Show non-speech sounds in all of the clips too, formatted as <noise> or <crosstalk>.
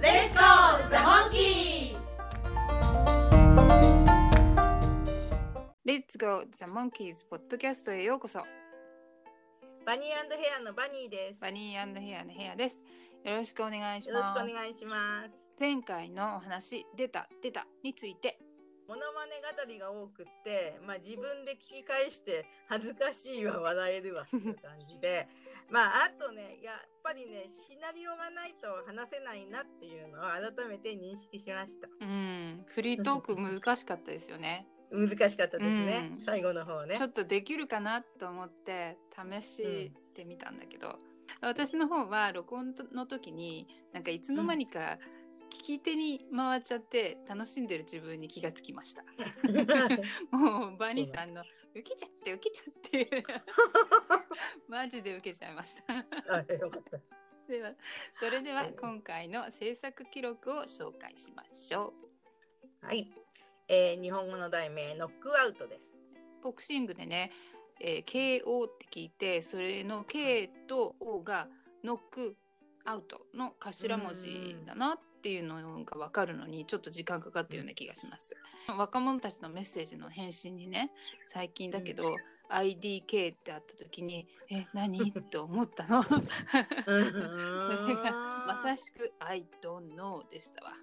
Let's go, the monkeys! Let's Go The Monkeys ポッドキャストへようこそ。バニーヘアのバニーです。バニーヘアのヘアです。よろしくお願いしよろしますくお願いします。前回のお話出た出たについてモノマネ語りが多くって、まあ、自分で聞き返して恥ずかしいわ笑えるわっていう感じで <laughs> まああとねやっぱりねシナリオがないと話せないなっていうのを改めて認識しました。うん。フリートーク難しかったですよね。難しかったですね、うん。最後の方ね。ちょっとできるかなと思って試してみたんだけど、私の方は録音の時になんかいつの間にか聞き手に回っちゃって楽しんでる自分に気がつきました。<laughs> もうバニーさんの受けちゃって受けちゃって。マジで受けちゃいました。あよかった。ではそれでははい。今回の制作記録を紹介しましょう。はい、えー日本語の題名ノックアウトです。ボクシングでね、えー KO って聞いてそれの K と O がノックアウトの頭文字だなっていうのが分かるのにちょっと時間かかったような気がします。若者たちのメッセージの返信にね最近だけど、IDK ってあった時に「え何?」と思ったの。<laughs> それがまさしく「I don't know」でしたわ。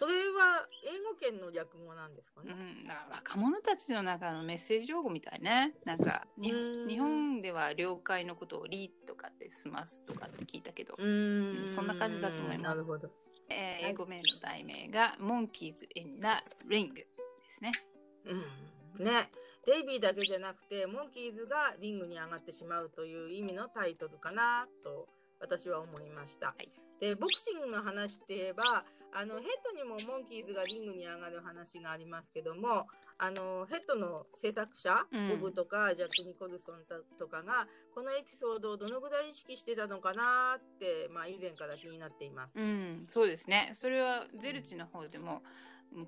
それは英語圏の略語なんですかね、うん、だから若者たちの中のメッセージ用語みたいね。なんか日本では了解のことをリーとかって済ますとかって聞いたけど、ん。そんな感じだと思います。なるほど。えー英語名の題名が Monkeys in the Ring ですね。うん、ね、デイビーだけじゃなくて、モンキーズがリングに上がってしまうという意味のタイトルかなと私は思いました。い。で、ボクシングの話って言えば、あのヘッドにもモンキーズがリングに上がる話がありますけども、あのヘッドの制作者、うんボブとかジャック・ニコルソンとかがこのエピソードをどのぐらい意識してたのかなって、まあ、以前から気になっています。うん、そうですね。それはゼルチの方でもうん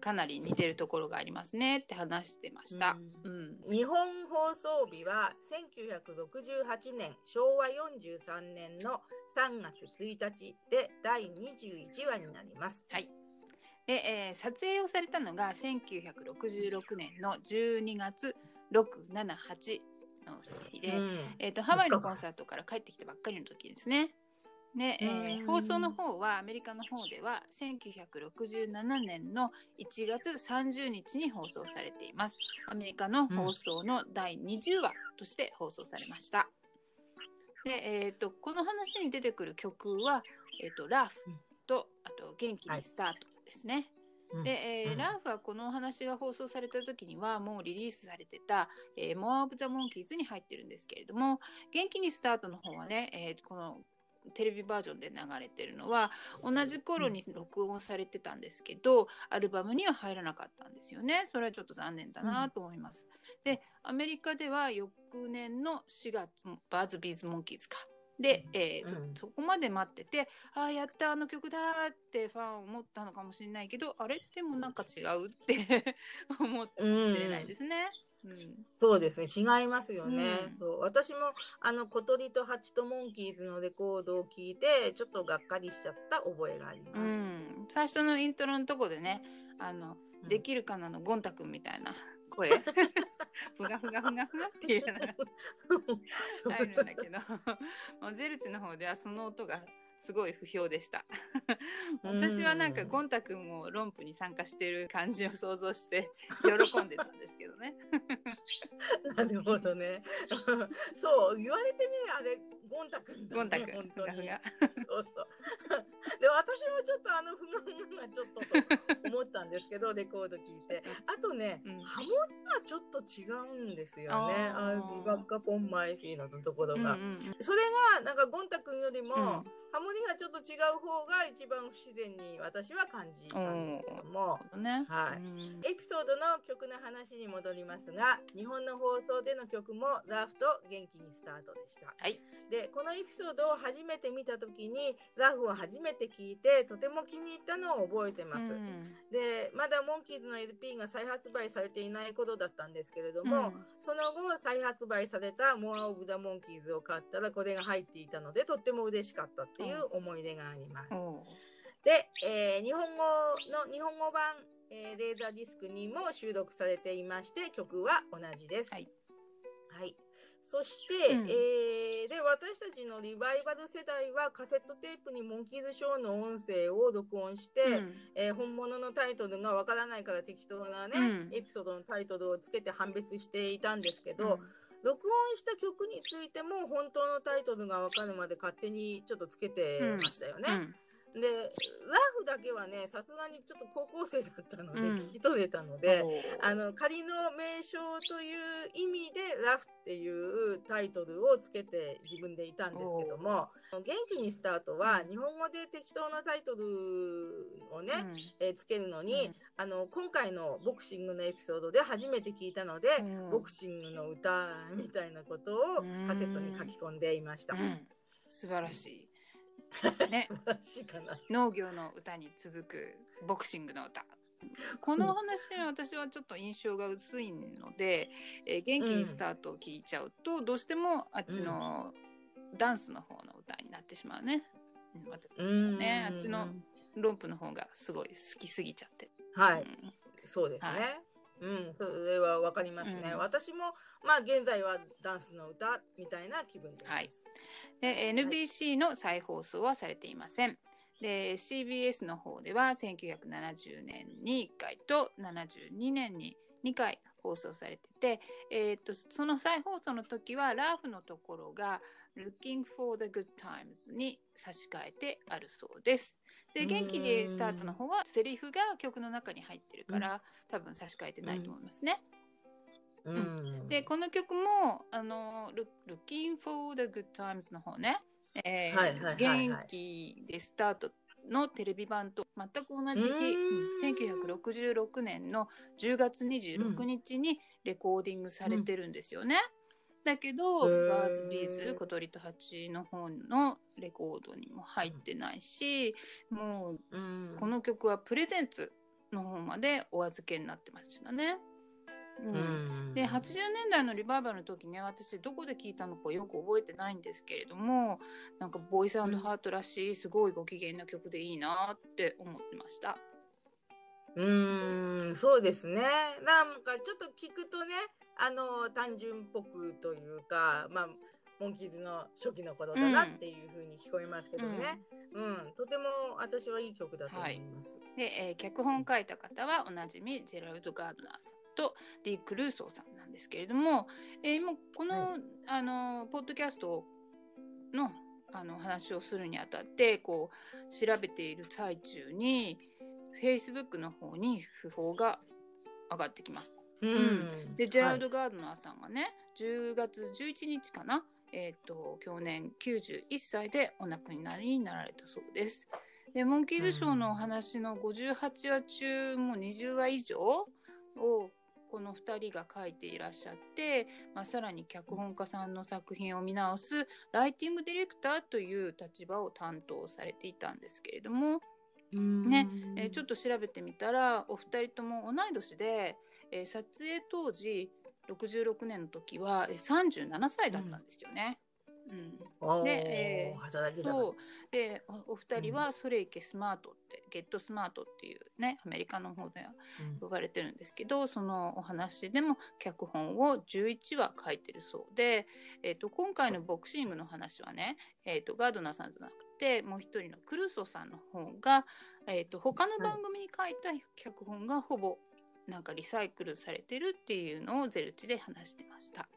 かなり似てるところがありますねって話してました。うん。日本放送日は1968年昭和43年の3月1日で第21話になります。はい。で、えー撮影をされたのが1966年の12月6、7、8の日で、うんえー、とハワイのコンサートから帰ってきたばっかりの時ですね。で、えーうん放送の方はアメリカの方では1967年の1月30日に放送されています。アメリカの放送の第20話として放送されました。で、えー、とこの話に出てくる曲は、えー、とラフとあと元気にスタートですね。うんで、えーうんラーフはこのお話が放送された時にはもうリリースされてた「えー、モア・オブ・ザ・モンキーズ」に入ってるんですけれども「元気にスタート」の方はね、えーこのテレビバージョンで流れてるのは同じ頃に録音されてたんですけど、アルバムには入らなかったんですよね。それはちょっと残念だなと思います、でアメリカでは翌年の4月 Birds・Bees・モンキーズか。で、えーそうん。そこまで待っててああやったあの曲だってファン思ったのかもしれないけどあれ？でもなんか違うって <laughs> 思ったかもしれないですね。うんそうですね。違いますよね。うん。そう。私もあの小鳥とハチとモンキーズのレコードを聞いてちょっとがっかりしちゃった覚えがあります。うん、最初のイントロのとこでねあの、うん。できるかなのゴン太くんみたいな声。<laughs> ふがふがふがふがっていうのが入るんだけど。<laughs> もうゼルチの方ではその音がすごい不評でした私はなんかうんゴン太くんもロンプに参加してる感じを想像して喜んでたんですけどね <laughs> なるほどね。そう言われてみればあれゴンタ君だ、ね。ゴン太くん本当にそうそう。<laughs> で私もちょっとあのふがふががちょっとと思ったんですけどレコード聞いて。あとね、うんハモリはちょっと違うんですよね。あーあビバッカポンマイフィーのところが。うんうんそれがなんかゴンタ君よりも、うんハモリがちょっと違う方が一番不自然に私は感じたんですけども。ね。はいうんエピソードの曲の話に戻りますが、日本の放送での曲もラフと元気にスタートでした。はい。で、このエピソードを初めて見た時に、ラフを初めて聞いて、とても気に入ったのを覚えてます。うんで、まだモンキーズの LP が再発売されていない頃だったんですけれども、うんその後再発売されたモア・オブ・ザ・モンキーズを買ったらこれが入っていたので、とっても嬉しかったっていう思い出があります。で、えー日本語の日本語版、えーレーザーディスクにも収録されていまして曲は同じです。はい。はいそして、うんえーで私たちのリバイバル世代はカセットテープにモンキーズショーの音声を録音して、うんえー本物のタイトルがわからないから適当なね、うんエピソードのタイトルをつけて判別していたんですけど、うん録音した曲についても本当のタイトルが分かるまで勝手にちょっとつけてましたよね。うんで、ラフだけはね、さすがにちょっと高校生だったので、うん。聞き取れたので、あの、仮の名称という意味で、ラフっていうタイトルをつけて自分でいたんですけども、元気にスタートは、日本語で適当なタイトルをね、えーつけるのに、うん。あの、今回のボクシングのエピソードで初めて聞いたので、うん。ボクシングの歌みたいなことをカセットに書き込んでいました。うんうん。素晴らしい。ね。<laughs> 農業の歌に続くボクシングの歌。この話は私はちょっと印象が薄いので、えー元気にスタートを聞いちゃうと、どうしてもあっちのダンスの方の歌になってしまうね。うん私もね、あっちのロンプの方がすごい好きすぎちゃって。はい、うんそうですね。はいうん、それはわかりますね。うん私も、まあ、現在はダンスの歌みたいな気分です。はいで NBC の再放送はされていません。で CBS の方では1970年に1回と72年に2回放送されてて、えー、とその再放送の時はラーフのところが Looking for the Good Times に差し替えてあるそうです。で元気でスタートの方はセリフが曲の中に入ってるから、多分差し替えてないと思いますね。うん。でこの曲もあの「Look- Looking for the Good Times」の方ね、えーはいはいはいはい元気でスタートのテレビ版と全く同じ日、うーんうん1966年の10月26日にレコーディングされてるんですよね。だけど、 Birds・Bees 小鳥と蜂の方のレコードにも入ってないし、もううん、この曲はプレゼンツの方までお預けになってましたね。うんうん、で80年代のリバイバルの時ね私どこで聞いたのかよく覚えてないんですけれどもなんかボイスハートらしいすごいご機嫌な曲でいいなって思ってました。うーん、そうですね。なんかちょっと聞くとね、あの、単純っぽくというか、まあ、モンキーズの初期の頃だなっていう風に聞こえますけどね。うん、とても私はいい曲だと思います。で、えー脚本書いた方はおなじみジェラルド・ガードナーさんとディ・クルーソーさんなんですけれども、えー今この,、はあのポッドキャストのあの話をするにあたってこう調べている最中に Facebook の方に訃報が上がってきます。うん。でジェラルド・ガードナーさんがね、10月11日かな、えー、と去年91歳でお亡くなりになられたそうです。でモンキーズショーのお話の58話中もう20話以上をこの2人が書いていらっしゃって、まあ、さらに脚本家さんの作品を見直すライティングディレクターという立場を担当されていたんですけれども、ねえーちょっと調べてみたらお二人とも同い年で、えー撮影当時66年の時はえー37歳だったんですよね。うん。とでえーそう。でおお二人はソレイケスマートって、ゲットスマートっていうねアメリカの方では呼ばれてるんですけどそのお話でも脚本を11話書いてるそうで、えー、と今回のボクシングの話はね、えー、とガードナーさんじゃなくてもう一人のクルーソーさんの方が、えー、と他の番組に書いた脚本がほぼなんかリサイクルされてるっていうのをゼルチで話してました。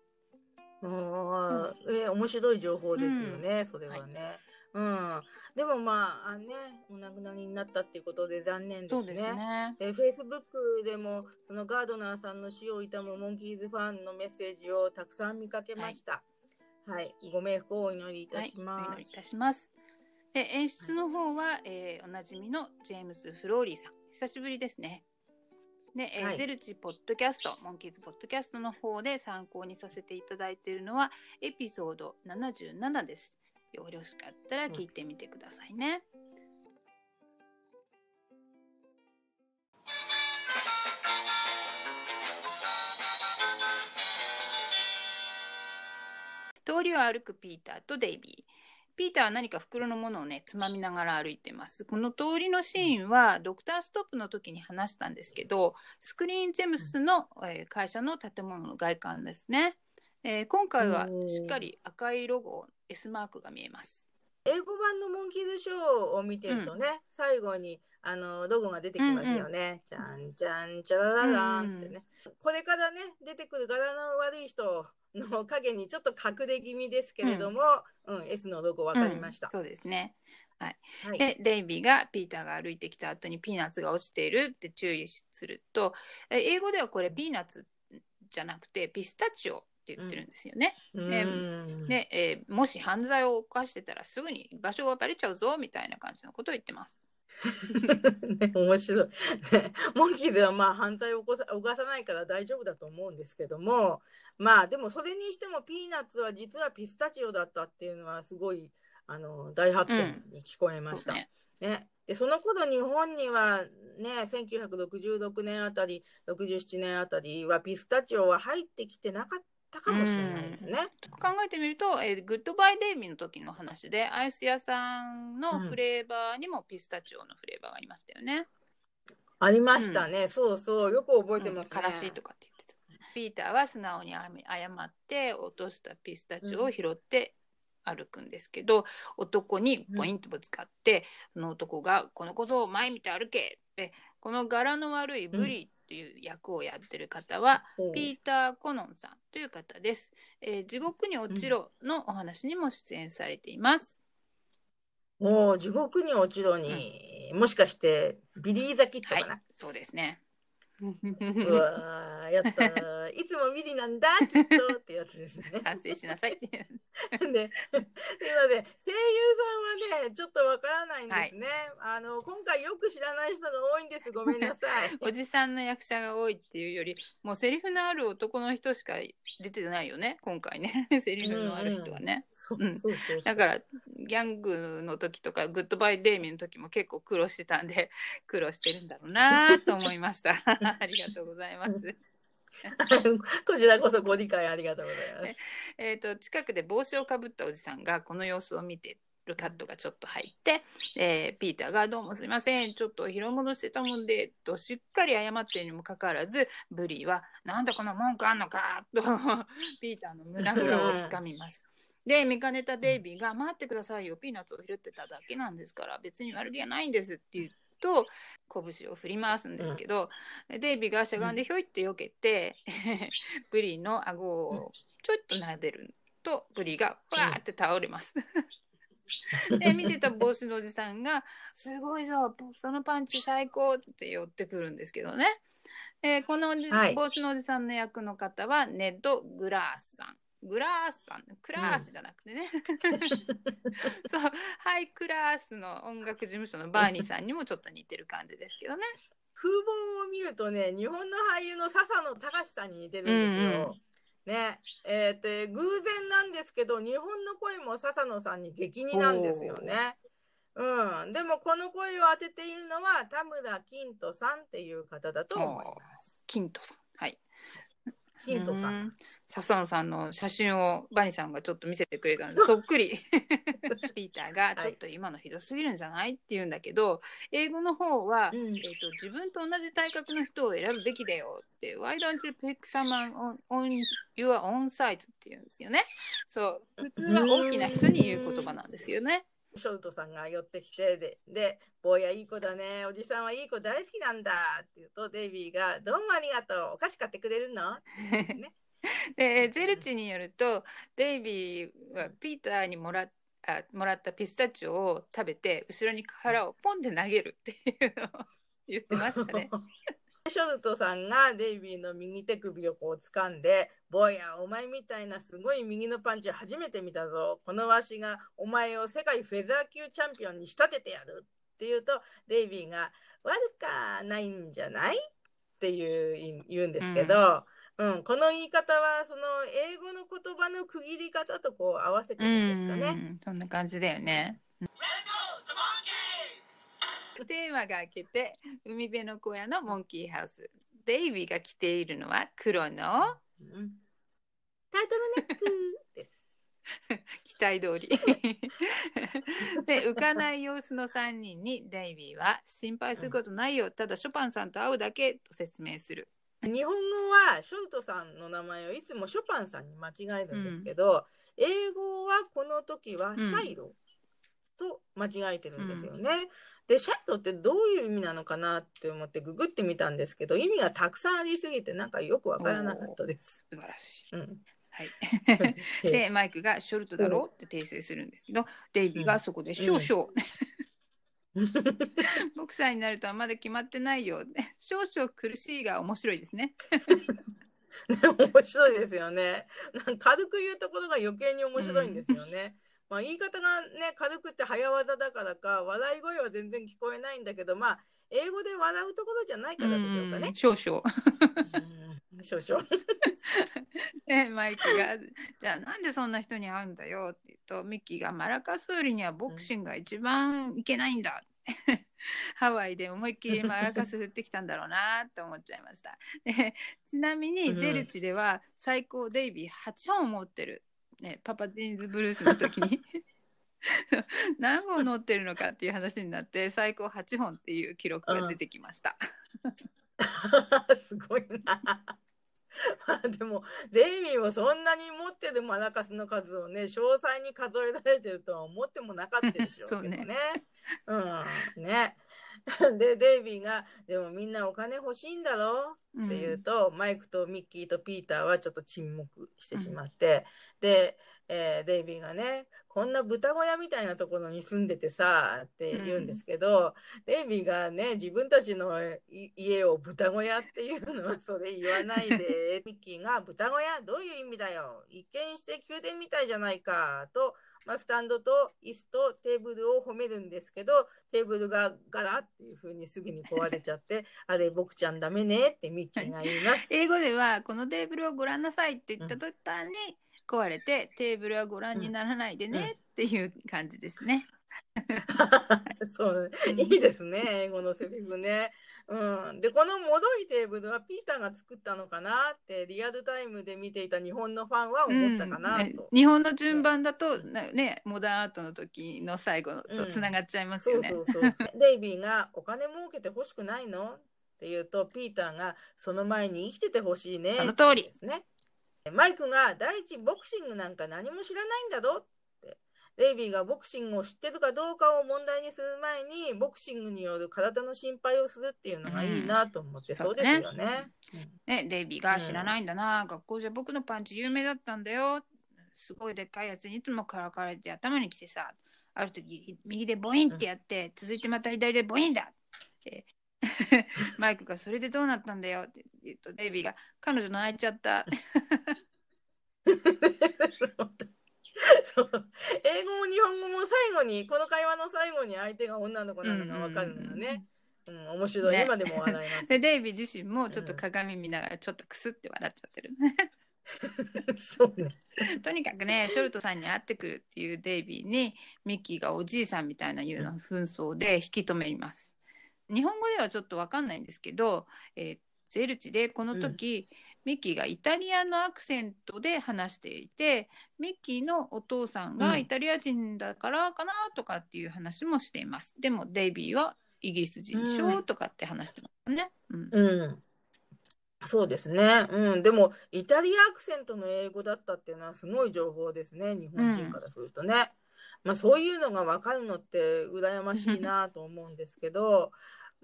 うんえー面白い情報ですよね、それはね。うん。でもまあ、あね、お亡くなりになったっていうことで残念ですね。そうですね。で、Facebook でも、そのガードナーさんの死を悼むモンキーズファンのメッセージをたくさん見かけました。はい。ご冥福をお祈りいたしはい、おます。祈りいたします。で演出の方は、えーおなじみのジェームス・フローリーさん久しぶりですね。で、えーはいゼルチポッドキャストモンキーズポッドキャストの方で参考にさせていただいているのはエピソード77です。よろしかったら聞いてみてくださいね。通りを歩くピーターとデイビー。ピーターは何か袋のものをね、つまみながら歩いてます。この通りのシーンは、ドクターストップの時に話したんですけど、スクリーンジェムスの、えー会社の建物の外観ですね。えー今回はしっかり赤いロゴ、S マークが見えます。英語版のモンキーズショーを見てるとね、最後にあのロゴが出てきますよね。じゃんじゃんちゃらららんってね、これからね出てくる柄の悪い人の影にちょっと隠れ気味ですけれども、うん S のロゴ分かりましたうん。そうですね。はい、で、デイビーがピーターが歩いてきた後にピーナッツが落ちているって注意すると、え英語ではこれピーナッツじゃなくてピスタチオって言ってるんですよね。うんで、えーもし犯罪を犯してたらすぐに居場所がバレちゃうぞみたいな感じのことを言ってます。<laughs> ね、面白い、ね。モンキーズはまあ犯罪を起こさ犯さないから大丈夫だと思うんですけども、まあでもそれにしてもピーナッツは実はピスタチオだったっていうのはすごいあの大発見に聞こえました。そうねね、でその頃日本にはね1966年あたり67年あたりはピスタチオは入ってきてなかったかもしれないですね。考えてみると、えーグッドバイデイビーの時の話でアイス屋さんのフレーバーにもピスタチオのフレーバーがありましたよね。ありましたね、そうそうよく覚えてますね。からしとかって言ってた。ピーターは素直に謝って落としたピスタチオを拾って歩くんですけど、男にポインとぶつかって、その男が「この小僧前見て歩け!」ってこの柄の悪いブリっていう役をやってる方は、ピーター・コノンさんという方です。えー地獄に落ちろのお話にも出演されています。もう地獄に落ちろに、もしかしてビリー・ザ・キッドはいかな。、そうですね。うわーやったーいつもミリなんだ <laughs> きっとってやつですね。反省しなさい。で、すいません。声優さんはね、ちょっとわからないんですね。あの、今回よく知らない人が多いんです。ごめんなさい。<laughs> おじさんの役者が多いっていうよりもうセリフのある男の人しか出てないよね今回ね <laughs> セリフのある人はね、そううんそうそうそう。だからギャングの時とかグッドバイデイミーの時も結構苦労してたんで苦労してるんだろうなと思いました <laughs> ありがとうございますこちらこそご理解ありがとうございます。<laughs> えっと近くで帽子をかぶったおじさんがこの様子を見てるカットがちょっと入って、えーピーターが「どうもすいませんちょっと拾い戻してたもんで」としっかり謝っているにもかかわらずブリーは「なんだこの文句あんのか」と <laughs> ピーターの胸ぐらをつかみます。で見かねたデイビーが「待ってくださいよピーナッツを拾ってただけなんですから別に悪気はないんです」って言うと拳を振り回すんですけど、デイビーがしゃがんでひょいって避けて、<laughs> ブリーの顎をちょっと撫でるとブリーがわーって倒れます。<laughs> で見てた帽子のおじさんが「すごいぞそのパンチ最高!」って寄ってくるんですけどね、えーこのおじはい帽子のおじさんの役の方はネッド・グラースさん。グラースさんクラースじゃなくてね、そうハイクラースの音楽事務所のバーニーさんにもちょっと似てる感じですけどね。風貌を見るとね、日本の俳優の笹野隆さんに似てるんですよ。ね、えー、と偶然なんですけど日本の声も笹野さんに激似なんですよね。うん、でもこの声を当てているのは田村金人さんっていう方だと思います。キントさん。はい。金人さ。うん笹野さんの写真をバニさんがちょっと見せてくれたんでそっくり <laughs> ピーターがちょっと今のひどすぎるんじゃないって言うんだけど英語の方は、うんえー、と自分と同じ体格の人を選ぶべきだよって「Why don't you pick someone on, on your own size」って言うんですよね。そう普通は大きな人に言う言葉なんですよね。ショルトさんが寄ってきてで、で、坊やいい子だね、おじさんはいい子大好きなんだって言うと、デイビーが、どうもありがとう、お菓子買ってくれるの？<laughs> でゼルチによるとデイビーはピーターにもらっあもらったピスタチオを食べて後ろに腹をポンで投げるっていうのを言ってましたね。<laughs> ショルトさんがデイビーの右手首をこう掴んで、坊や、お前みたいなすごい右のパンチ初めて見たぞ。このわしがお前を世界フェザー級チャンピオンに仕立ててやるって言うと、デイビーが悪かないんじゃない？っていう言うんですけど、うん、この言い方はその英語の言葉の区切り方とこう合わせてるんですかね。うんそんな感じだよね。テーマが明けて海辺の小屋のモンキーハウス。デイビーが着ているのは黒のうんタイトルネックです。<laughs> 期待通り <laughs> で浮かない様子の3人にデイビーは心配することないよ、ただショパンさんと会うだけと説明する。日本語はショルトさんの名前をいつもショパンさんに間違えるんですけど、英語はこの時はシャイロと間違えてるんですよね。で、シャイロってどういう意味なのかなって思ってググってみたんですけど、意味がたくさんありすぎてなんかよくわからなかったです。素晴らしい。うん。はい、<laughs> でマイクがショルトだろうって訂正するんですけど、デイビーがそこで少々、<laughs> <laughs> ボクサーになるとはまだ決まってないよ少々苦しいが面白いですね。面白いですよね。なんか軽く言うところが余計に面白いんですよね。まあ言い方がね、軽くて早技だからか、笑い声は全然聞こえないんだけど、まあ、英語で笑うところじゃないからでしょうかねん。少々。うん少々。で <laughs> マイクが「じゃあなんでそんな人に会うんだよ」って言うとミッキーが「マラカス売りにはボクシングが一番いけないんだ」<laughs> ハワイで思いっきりマラカス振ってきたんだろうなって思っちゃいました。でちなみにうんゼルチでは最高デイビー8本持ってる、ね、パパジーンズブルースの時に <laughs> 何本持ってるのかっていう話になって最高8本っていう記録が出てきました。<laughs> すごいな。ま <laughs> あでも、デイビーもそんなに持ってるマラカスの数をね、詳細に数えられてるとは思ってもなかったでしょうけどね。そうねうん。ね。で、デイビーが、でもみんなお金欲しいんだろ？って言うと、マイクとミッキーとピーターはちょっと沈黙してしまって、で、えーデイビーがね、こんな豚小屋みたいなところに住んでてさ、って言うんですけど、デイビーがね、自分たちのい家を豚小屋っていうのはそれ言わないで、<laughs> ミッキーが豚小屋どういう意味だよ。一見して宮殿みたいじゃないか、と、まあ、スタンドと椅子とテーブルを褒めるんですけど、テーブルがガラっていう風にすぐに壊れちゃって、<laughs> あれ、僕ちゃんダメねってミッキーが言います。英語ではこのテーブルをご覧なさいって言った途端に壊れて、テーブルはご覧にならないでねっていう感じですね。<laughs> そう、いいですね、英語のセリフね。うん。で、この脆いテーブルはピーターが作ったのかなって、リアルタイムで見ていた日本のファンは思ったかなうんと。日本の順番だとなねモダンアートの時の最後とつながっちゃいますよね。そうそうそう。デイビーがお金儲けて欲しくないのって言うと、ピーターがその前に生きててほしいね。その通りですね。マイクが第一ボクシングなんか何も知らないんだろって。デイビーがボクシングを知ってるかどうかを問題にする前に、ボクシングによる体の心配をするっていうのがいいなと思って、うんそうですよね。ねデイビーが知らないんだな、学校じゃ僕のパンチ有名だったんだよ。すごいでっかいやつにいつもからかれて頭にきてさある時右でボインってやって、続いてまた左でボインだって。マイクがそれでどうなったんだよ。って言うとデイビーが彼女泣いちゃった <laughs> <laughs> そう英語も日本語も最後に、この会話の最後に相手が女の子なのがわかるのがね。うん、面白い。ね今でも笑います。<laughs> でデイビー自身もちょっと鏡見ながらちょっとクスって笑っちゃってる <laughs> そうね。とにかくねショルトさんに会ってくるっていうデイビーにミッキーがおじいさんみたいないうの紛争で引き止めます。日本語ではちょっとわかんないんですけど、えーゼルチでこの時、ミッキーがイタリアのアクセントで話していてミッキーのお父さんうんがイタリア人だからかなとかっていう話もしています。でもデイビーはイギリス人でしょ？うんとかって話してますね。うんうん。そうですね。うん。でも、イタリアアクセントの英語だったっていうのはすごい情報ですね。日本人からするとね。まあ、そういうのが分かるのって羨ましいなと思うんですけど、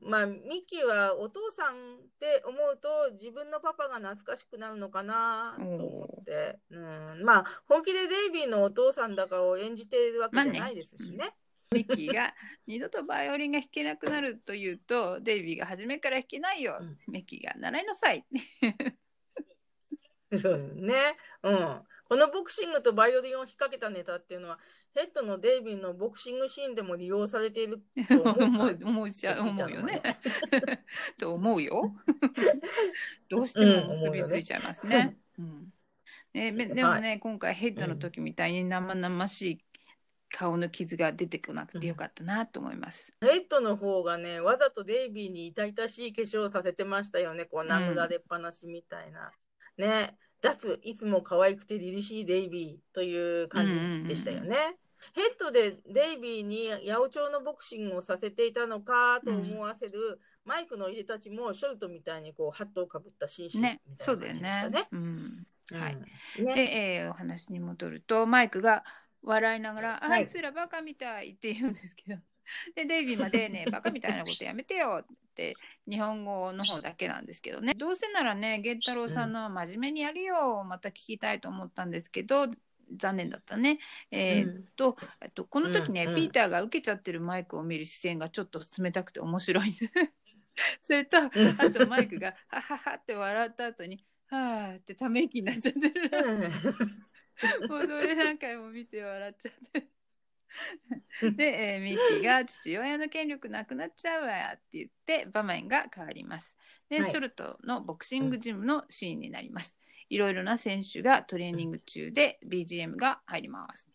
まあ、ミキはお父さんって思うと自分のパパが懐かしくなるのかなと思って。うん。まあ、本気でデイビーのお父さんだかを演じているわけじゃないですしね。ミッキーが二度とバイオリンが弾けなくなると言うとデイビーが初めから弾けないよ、うんミッキーが習いなさい <laughs> そうね。うん。このボクシングとバイオリンを引っ掛けたネタっていうのは、ヘッドのデイビーのボクシングシーンでも利用されていると <laughs> 思う思うか思うよね見。と思うよ。<laughs> どうしてうんも結びついちゃいますね。うんねめでもね、今回ヘッドの時みたいに生々しい顔の傷が出てこなくてよかったなと思います。ヘッドの方がね、わざとデイビーに痛々しい化粧をさせてましたよね。こう、殴られっぱなしみたいな。ね。脱、いつも可愛くて凛々しいデイビーという感じでしたよね。ヘッドでデイビーに八百長のボクシングをさせていたのかと思わせる、マイクの入れたちもショルトみたいにこうハットをかぶった紳士みたいねな、感じでしたねね。。うんはい。うんねで、えーお話に戻るとマイクが笑いながら「はいあいつらバカみたい」って言うんですけどでデイビーまでね「バカみたいなことやめてよ」って日本語の方だけなんですけどねどうせならね源太郎さんの真面目にやるよまた聞きたいと思ったんですけど残念だったね。えーっと、えっとこの時ね、うんうんピーターが受けちゃってるマイクを見る視線がちょっと冷たくて面白い。<laughs> それとあとマイクが「ははは」って笑った後に「はあ」ってため息になっちゃってる。<laughs> もうそれ何回も見て笑っちゃって。で、えーミッキーが父親の権力なくなっちゃうわって言って場面が変わります。で、はいショルトのボクシングジムのシーンになります。いろいろな選手がトレーニング中で BGM が入ります。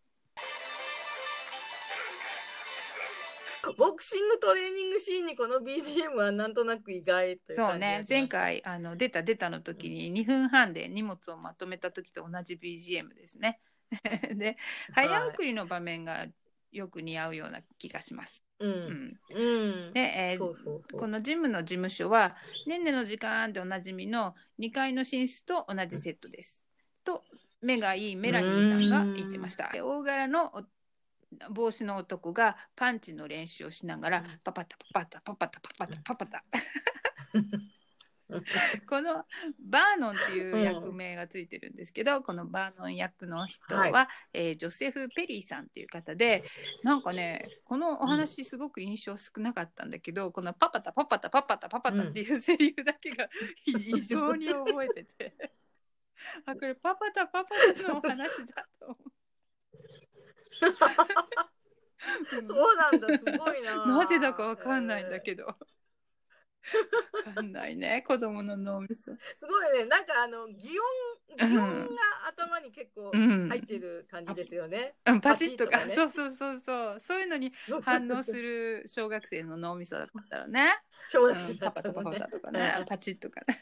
ボクシングトレーニングシーンにこの BGM はなんとなく意外というそうね前回あの出た出たの時に2分半で荷物をまとめた時と同じ BGM ですね。<laughs> ではい早送りの場面がよく似合うような気がします。う。うんん、うん。で、え。このジムの事務所は「ねんねの時間」でおなじみの2階の寝室と同じセットです。と目がいいメラニーさんが言ってました。で大柄のお帽子の男がパンチの練習をしながらパパタパパタパパタパパタパパタ。<laughs> このバーノンっていう役名がついてるんですけど、このバーノン役の人は、はえージョセフ・ペリーさんっていう方でなんかねこのお話すごく印象少なかったんだけど、このパパタパパタパパタパパタっていうセリフだけが <laughs> 異常に覚えてて <laughs> あこれパパタパパタのお話だと思う。そうなんだ、すごいな。なぜだかわかんないんだけど。わかんないね。子供の脳みそ。すごいね、なんかあの、擬音、擬音が頭に結構うん。入ってる感じですよね。うんパチッとか。ね。そうそうそうそう。そういうのに反応する小学生の脳みそだったらね、小学生うん、だったのね。パパタパパタとかね。パチッとかね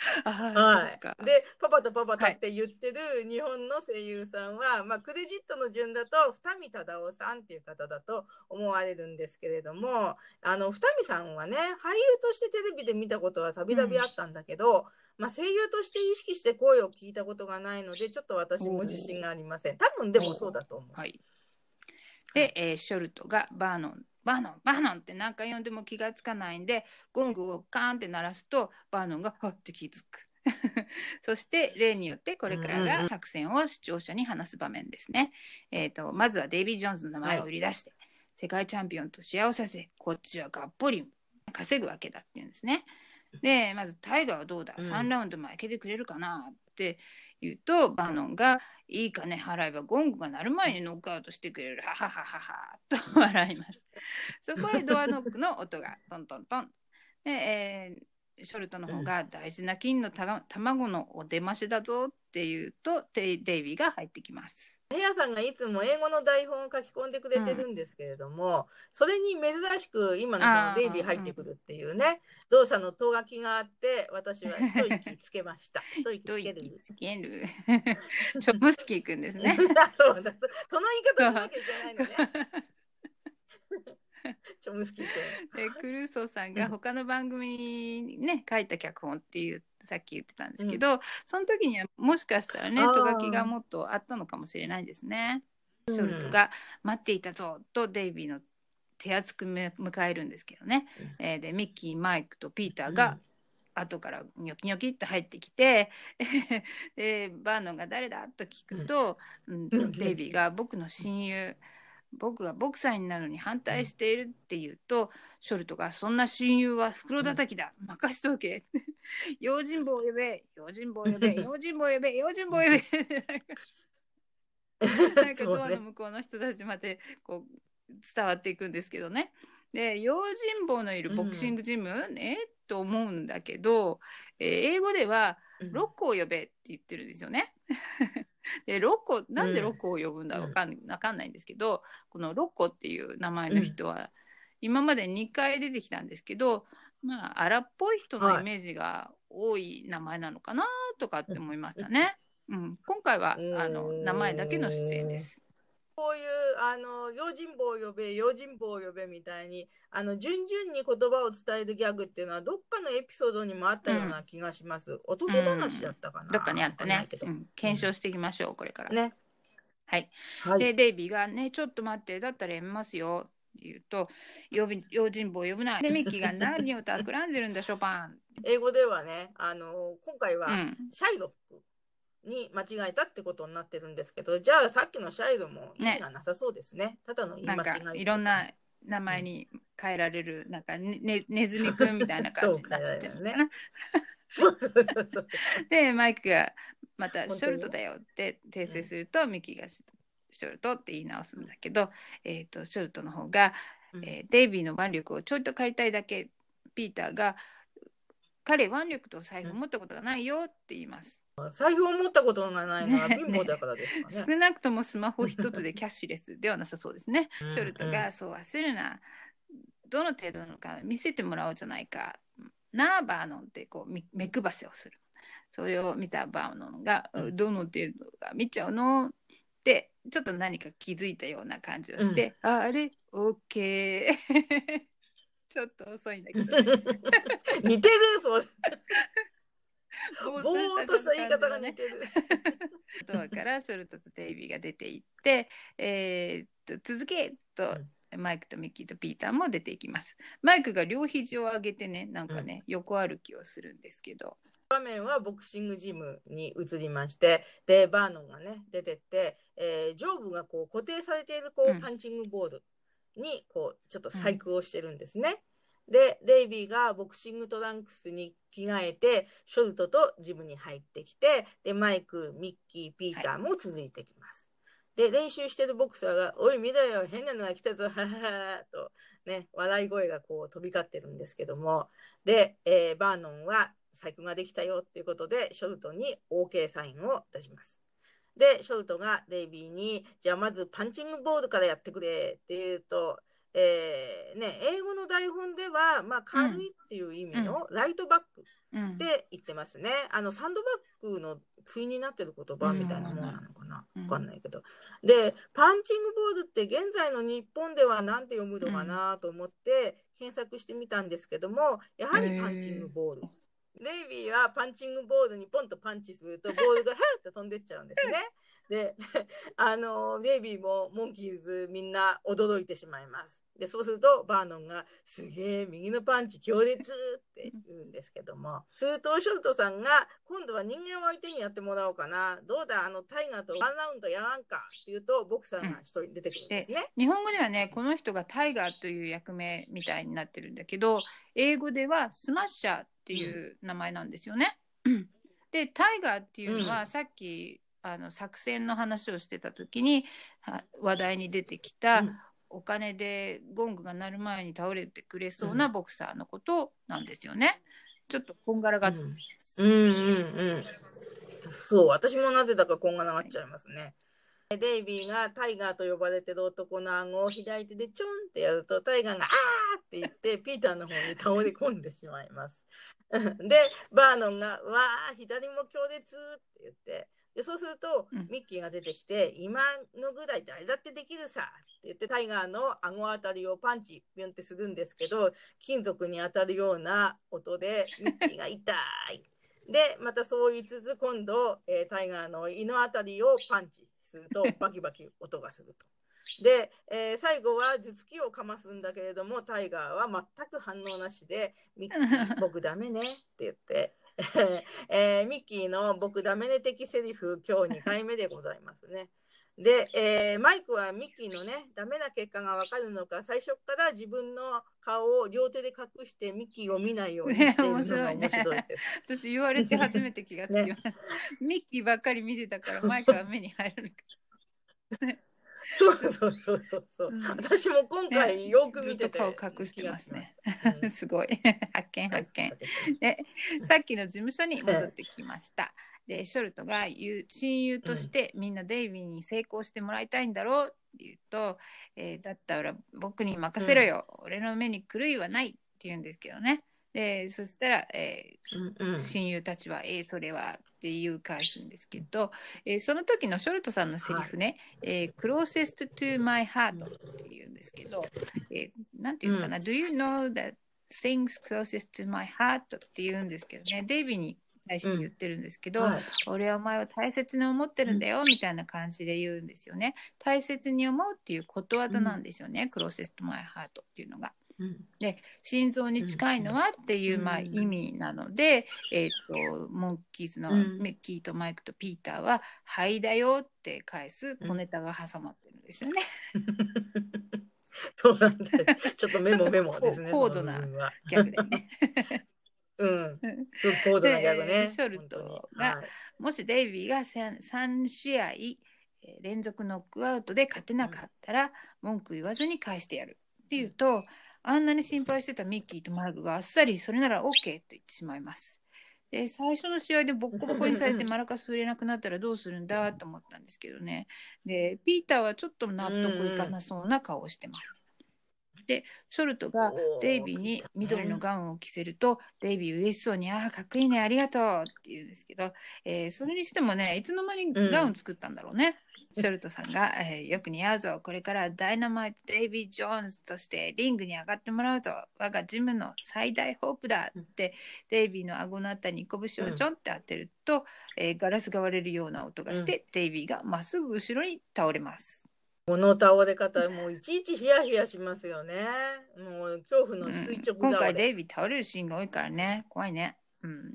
<laughs> はい。で、パパとパパタって言ってる日本の声優さんは、まあ、クレジットの順だと、二見忠夫さんっていう方だと思われるんですけれども、あの、二見さんはね、俳優としてテレビで見たことはたびたびあったんだけど、まあ、声優として意識して声を聞いたことがないので、ちょっと私も自信がありません。多分でもそうだと思う。はいで、えーショルトがバーノンバーノンバーノンって何回呼んでも気がつかないんでゴングをカーンって鳴らすとバーノンがはっって気づく。<laughs> そして例によってこれからが作戦を視聴者に話す場面ですね、えー、とまずはデイビー・ジョーンズの名前を売り出して、世界チャンピオンと幸せさせこっちはがっぽり稼ぐわけだっていうんですね。でまずタイガーはどうだ？うん。3ラウンド負けてくれるかな？って言うとバノンが「いい金払えばゴングが鳴る前にノックアウトしてくれる。ははははは」と笑います。そこへドアノックの音がトントントン。で、えーショルトの方が大事な金のたが卵のお出ましだぞって言うとデイビーが入ってきます。ヘアさんがいつも英語の台本を書き込んでくれてるんですけれども、それに珍しく今ののデイビー入ってくるっていうね、動作のとがきがあって、私は一息つけました。<laughs> 一息一つける。息つける。<laughs> チョムスキーくんですね。あ <laughs> そうだ。その言い方しなきゃいけないのね。チョムスキー君。<laughs> でクルーソーさんが他の番組にね書いた脚本っていうさっき言ってたんですけど、その時にはもしかしたらねあー。とがきがもっとあったのかもしれないですね。ショルトが「待っていたぞ」とデイビーの手厚くめ迎えるんですけどね、えーでミッキーマイクとピーターが後からニョキニョキっと入ってきて <laughs> でバーノンが誰だと聞くと、うんうん。デイビーが僕の親友僕がボクサーになるのに反対しているって言うと、ショルトがそんな親友は袋叩きだ、任しとけ。<laughs> 用心棒を呼べ。用心棒を呼べ。用心棒を呼べ。用心棒を呼べ。<laughs> なんかドアの向こうの人たちまでこう伝わっていくんですけどね。で用心棒のいるボクシングジム、ねと思うんだけど、えー英語ではうん。ロッコを呼べって言ってるんですよね。でロッコなんでロッコを呼ぶんだうんわかんわかんないんですけどこのロッコっていう名前の人は今まで2回出てきたんですけど、まあ荒っぽい人のイメージが多い名前なのかなとかって思いましたね。うん、今回はあの名前だけの出演です。こういうあの用心棒を呼べ用心棒を呼べみたいにあの順々に言葉を伝えるギャグっていうのはどっかのエピソードにもあったような気がします。おとぎ話だったかな。どっかにあったねうん、検証していきましょう、これから。ね。はい。はい。で、デイビーがね、ちょっと待って、だったらやめますよ。言うと、呼び用心棒呼ぶな。で、ミッキーが何を企んでるんだ、ショパン。英語ではね、あの今回はうん。シャイロックに間違えたってことになってるんですけど、じゃあさっきのシャイロも意味がなさそうですね。ただの言い間なん違いか、いろんな名前に変えられる、なんかね、ねネズミくんみたいな感じになっちゃってるのかな。そう <laughs> そうそうそう。で、マイクが、また、ショルトだよって訂正すると、ミッキーがショルトって言い直すんだけど、えっ、と、ショルトの方が、うんえーデイビーの腕力をちょいと借りたいだけピーターが彼腕力と財布持ったことがないよって言います、財布を持ったことがないのはね貧乏だからですかね。少なくともスマホ一つで <laughs> キャッシュレスではなさそうですね。うん。ショルトがそう焦るなどの程度なのか見せてもらおうじゃないか。なあバーノンってこうみ目くばせをする。それを見たバーノンが、うん。どの程度が見ちゃうの？ってちょっと何か気づいたような感じをして、ああれ？OK <laughs> ちょっと遅いんだけど、ね、<laughs> 似てるそう。<laughs> ぼぼーっとした言い方が似てる。<laughs> ドアからショルトとデイビーが出て行って、えーっと続けとマイクとミッキーとピーターも出ていきます。マイクが両肘を上げてねなんかね、横歩きをするんですけど、場面はボクシングジムに移りまして、で、バーノンがね、出てって、えー上部がこう固定されているこううんパンチングボードに、こう、ちょっと細工をしてるんですね。で、デイビーがボクシングトランクスに着替えて、ショルトとジムに入ってきて、で、マイク、ミッキー、ピーターも続いてきます。で、練習してるボクサーが、おい、見ろよ、変なのが来たぞ、ははは、と、ね、笑い声がこう飛び交ってるんですけども、で、えーバーノンは細工ができたよっていうことで、ショルトに OK サインを出します。で、ショルトがデイビーに、じゃあまずパンチングボールからやってくれって言うと、えーね、英語の台本では、まあ、軽いっていう意味のライトバックうんって言ってますね。あの、サンドバッグの対になってる言葉みたいなものなのかなうんわかんないけど。で、パンチングボールって現在の日本では何て読むのかなと思って検索してみたんですけども、やはりパンチングボール。デイビーはパンチングボールにポンとパンチするとボールがヘッと飛んでっちゃうんですね。で、<laughs> あの、デイビーもモンキーズみんな驚いてしまいます。で、そうするとバーノンがすげえ右のパンチ強烈って言うんですけども、するとショルトさんが今度は人間を相手にやってもらおうかな。どうだ、あのタイガーとワンラウンドやらんかって言うとボクサーが一人出てくるんですね。日本語ではねこの人がタイガーという役名みたいになってるんだけど英語ではスマッシャーっていう名前なんですよね。でタイガーっていうのは、うんさっきあの作戦の話をしてた時には話題に出てきた、うんお金でゴングが鳴る前に倒れてくれそうなボクサーのことなんですよね。ちょっとこんがらがってます、うんうんうん。そう、私もなぜだかこんがらがっちゃいますね。デイビーがタイガーと呼ばれてる男の顎を左手でちょんってやると、タイガーがあーって言って、ピーターの方に倒れ込んでしまいます。<laughs> で、バーノンが、わー、左も強烈って言って、でそうすると、うんミッキーが出てきて、今のぐらい誰だってできるさって言って、タイガーの顎あたりをパンチ、ピュンってするんですけど、金属に当たるような音で、ミッキーが痛い。で、またそう言いつつ、今度、えータイガーの胃のあたりをパンチすると、<laughs> バキバキ音がすると。で、えー最後は頭突きをかますんだけれども、タイガーは全く反応なしで、ミッキー、僕ダメねって言って、えーミッキーの僕ダメね的セリフ、今日2回目でございますね。で、えーマイクはミッキーのね、ダメな結果がわかるのか、最初から自分の顔を両手で隠してミッキーを見ないようにしているのが <laughs> 面白いです。私言われて初めて気がつきました。ミッキーばっかり見てたからマイクは目に入るのか。<laughs> <laughs> そうそうそうそうそう。うん私も今回よく見てて、ずっと顔隠してますね <laughs> すごい。発見発見。で、さっきの事務所に戻ってきました。で、ショルトが言う親友としてみんなデイビーに成功してもらいたいんだろうって言うと、えーだったら僕に任せろよ、俺の目に狂いはないって言うんですけどね。で、そしたら、えーうんうん。親友たちは、えーそれはって言う返すんですけど、えーその時のショルトさんのセリフね、えー closest to my heart って言うんですけど、えーなんていうのかな、do you know that things closest to my heart って言うんですけどね、デイビーに対して言ってるんですけど、はい。俺はお前を大切に思ってるんだよみたいな感じで言うんですよね。大切に思うっていうことわざなんですよね、closest to my heart っていうのが。うん心臓に近いのはっていう、うんまあ、意味なので、えー、とモンキーズのうんミッキーとマイクとピーターは「はいだよ」って返す小ネタが挟まってるんですよね。そうなんだよ。ちょっとメモ <laughs> メモですね。高高度なその部分は逆でね。<laughs> うん。高度なギャグね。でショルトがはいもしデイビーが 3, 3試合えー連続ノックアウトで勝てなかったら文句言わずに返してやるっていうとあんなに心配してたミッキーとマルクがあっさりそれなら OK と言ってしまいます。で最初の試合でボッコボコにされてマラカス振れなくなったらどうするんだと思ったんですけどねでピーターはちょっと納得いかなそうな顔をしてます。でショルトがデイビーに緑のガウンを着せると、デイビー嬉しそうに、ああ、かっこいいね、ありがとうって言うんですけど、えーそれにしてもね、いつの間にガウン作ったんだろうね。ショルトさんが、<laughs> えーよく似合うぞ、これからダイナマイト・デイビー・ジョーンズとしてリングに上がってもらうぞ、我がジムの最大ホープだって、デイビーの顎のあたりに拳をちょんって当てると、えーガラスが割れるような音がして、デイビーがまっすぐ後ろに倒れます。この倒れ方、もういちいちヒヤヒヤしますよね。もう恐怖のうん垂直倒れ。今回デイビー倒れるシーンが多いからね怖いね。うん、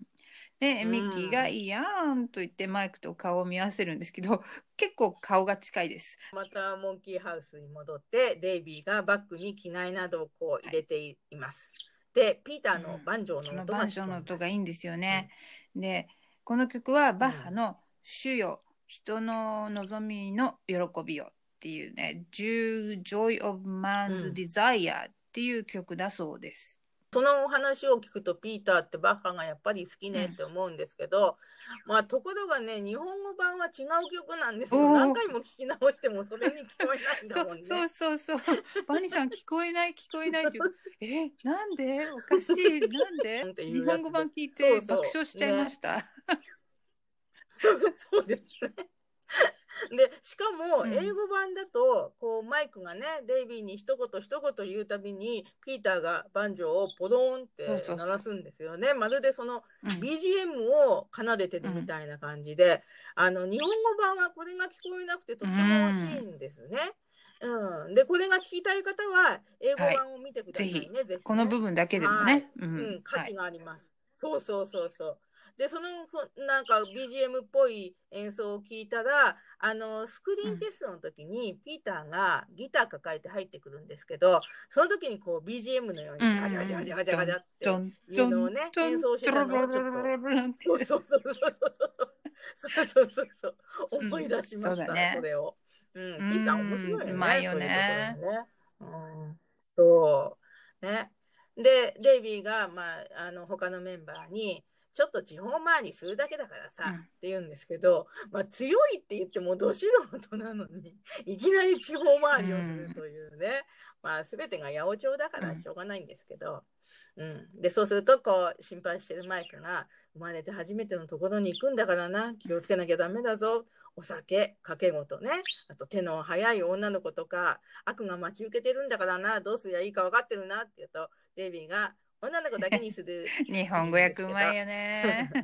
でうんミッキーが「いいやん」と言ってマイクと顔を見合わせるんですけど <laughs> 結構顔が近いです。またモンキーハウスに戻って、デイビーがバッグに機内などをこう入れています。で、ピーターのバンジョーそのの音がバンジョーの音がいいんでですよね。でこの曲はバッハの「主よ人の望みの喜びよ」っていうね「Joy of う Man's ん Desire」っていう曲だそうです。そのお話を聞くと、ピーターってバッハがやっぱり好きねって思うんですけど、まあ、ところがね、日本語版は違う曲なんですよ。何回も聞き直してもそれに聞こえないんだもんね。そうそうそうそう。バニさん聞こえない聞こえないっていう。<laughs> え、なんで？おかしい。なんで？日本語版聞いそてうそう爆笑しちゃいました。そう <laughs> ですね。<laughs> でしかもうん英語版だと、こうマイクがねデイビーに一言一言言うたびにピーターがバンジョーをポドーンって鳴らすんですよね。まるでそのうん BGM を奏でてるみたいな感じで、あの日本語版はこれが聞こえなくてとっても惜しいんですね。うん、でこれが聞きたい方は英語版を見てくださいね。ぜひねこの部分だけでもね。ううんん、価値はい。があります。そうそうそうそう。で、その、なんか BGM っぽい演奏を聞いたら、あの、スクリーンテストの時に、ピーターがギター抱えて入ってくるんですけど、その時にこう BGM のように、ジャジャジャジャジャジャっていうのをね、演奏してたのをちょっと、そうそうそうそうそうそうそう、思い出しました、それを。うん、ピーター面白いよね。い。そう。ね。で、デイビーが、まあ、あの、他のメンバーに、ちょっと地方回りするだけだからさ、うん。って言うんですけど、まあ、強いって言ってもど素人なのに、<laughs> いきなり地方回りをするというね、まあ、すべてが八百長だからしょうがないんですけど、うん、でそうするとこう心配してるマイクが生まれて初めてのところに行くんだからな気をつけなきゃダメだぞ。お酒賭け事ね。あと手の速い女の子とか悪が待ち受けてるんだからなどうすりゃいいか分かってるなって言うとデイビーが女の子だけにする <laughs> 日本語訳うまいよね。<laughs>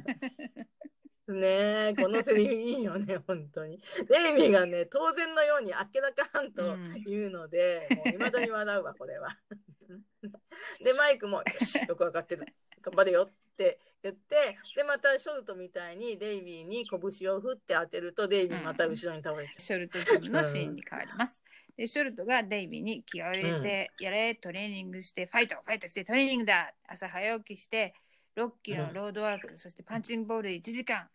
ねえこのセリフいいよね本当に。デイビーがね当然のようにあっけらかんと言うので、もう未だに笑うわこれは。<laughs> でマイクも「よしよく分かってる頑張れよ」って言って、で、またショルトみたいにデイビーに拳を振って当てると、デイビーまた後ろに倒れちゃう。ショルトジムのシーンに変わります。で、ショルトがデイビーに気合を入れて、やれ、トレーニングして、ファイト、ファイトしてトレーニングだ朝早起きして、6キロのロードワーク、そしてパンチングボール1時間、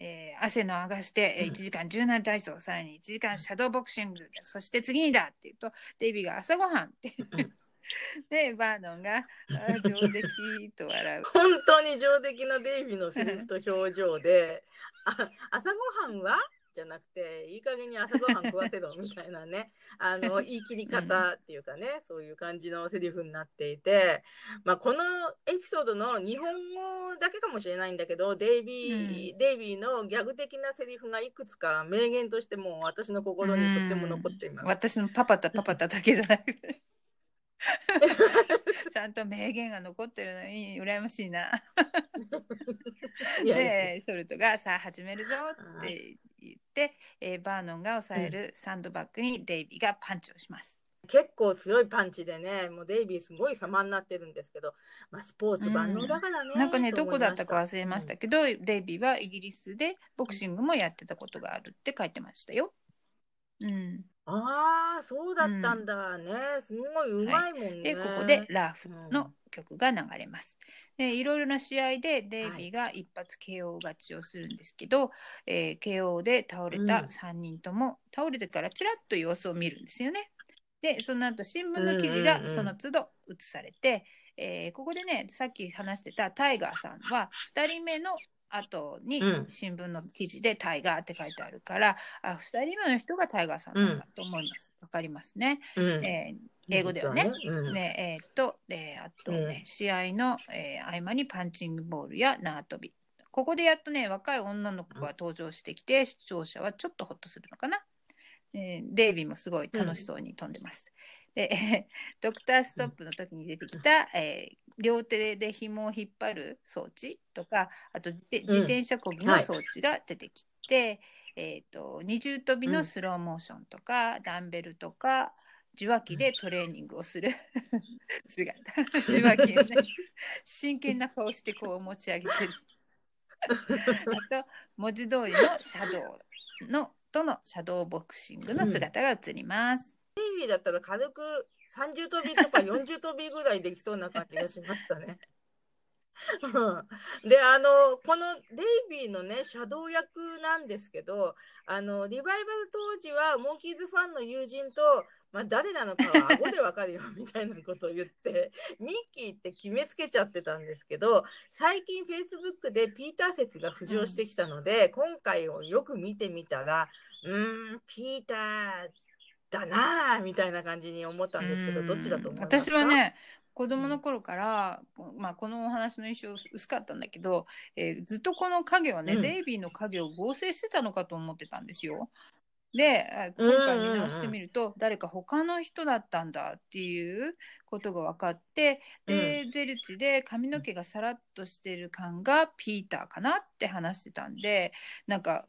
えー汗の上がして、えーうん1時間柔軟体操、さらに1時間シャドーボクシング、そして次にだって言うと、デイビーが朝ごはんって。<laughs> で、バーノンが、上出来と笑う。<laughs> 本当に上出来のデイビーのセリフと表情で、あ朝ごはんは？じゃなくて、いい加減に朝ごはん食わせろみたいなね、あの、言い切り方っていうかね、そういう感じのセリフになっていて、まあ、このエピソードの日本語だけかもしれないんだけど、デイビー、デイビーのギャグ的なセリフがいくつか名言としてもう私の心にとっても残っています。私のパパタパパタだけじゃなくて <laughs> ちゃんと名言が残ってるのに羨ましいな。でソルトが「さあ始めるぞ」って言って、えーバーノンが抑えるサンドバッグにデイビーがパンチをします。結構強いパンチでね、もうデイビーすごい様になってるんですけど、まあ、スポーツ万能だからね。なんかねとどこだったか忘れましたけど、デイビーはイギリスでボクシングもやってたことがあるって書いてましたよ。うん、ああ、そうだったんだね。すごいうまいもんね。でここでラーフの曲が流れます。でいろいろな試合でデイビーが一発 KO 勝ちをするんですけど、えー KO で倒れた3人とも、倒れてからちらっと様子を見るんですよね。でその後新聞の記事がその都度映されて、えーここでねさっき話してたタイガーさんは2人目の後にうん新聞の記事でタイガーって書いてあるから、あ2人目の人がタイガーさんなんだと思います。わ、かりますね。うんえー英語ではね。実うんねえーっと、えーあとね、試合の、えー合間にパンチングボールや縄跳び。ここでやっとね、若い女の子が登場してきて、視聴者はちょっとほっとするのかな。えーデイビーもすごい楽しそうに飛んでます。で、え <laughs> ードクターストップの時に出てきた、えー両手で紐を引っ張る装置とか、あと自転車こぎの装置が出てきて、えーと二重跳びのスローモーションとか、ダンベルとか、受話器でトレーニングをする <laughs> 姿。受話器をね、真剣な顔してこう持ち上げてる。<laughs> あと、文字通りのシャドウのとのシャドーボクシングの姿が映ります。デイビーだったら軽く30飛びとか40飛びぐらいできそうな感じがしましたね。で、あの、このデイビーのね、シャドウ役なんですけど、あの、リバイバル当時は、モンキーズファンの友人と、まあ、誰なのかは顎でわかるよ、みたいなことを言って、ミッキーって決めつけちゃってたんですけど、最近 Facebook でピーター説が浮上してきたので、今回をよく見てみたら、うん、ピーターだなぁ、みたいな感じに思ったんですけど、どっちだと思いますか？私は、ね子供の頃から、まあ、このお話の印象薄かったんだけど、えーずっとこの影をね、うん。デイビーの影を合成してたのかと思ってたんですよ。であ今回見直してみると、誰か他の人だったんだっていうことが分かってで、ゼルチで髪の毛がさらっとしてる感がピーターかなって話してたんでなんか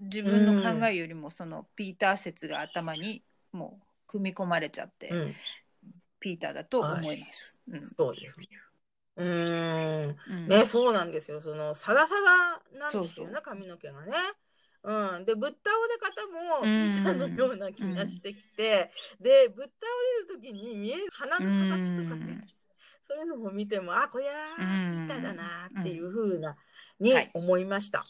自分の考えよりもそのピーター説が頭にもう組み込まれちゃって、うん、ピーターだと思います。うんそうですね。うーん。うんね、そうなんですよ。その、サラサラなんですよね、そうそう髪の毛がね。うん。で、ぶっ倒れ方も、ピうんーターのような気がしてきて、で、ぶっ倒れる時に見える鼻の形とかね、そういうのを見ても、あ、こりゃあ、ピうんーターだなっていう風な、にはい思いました。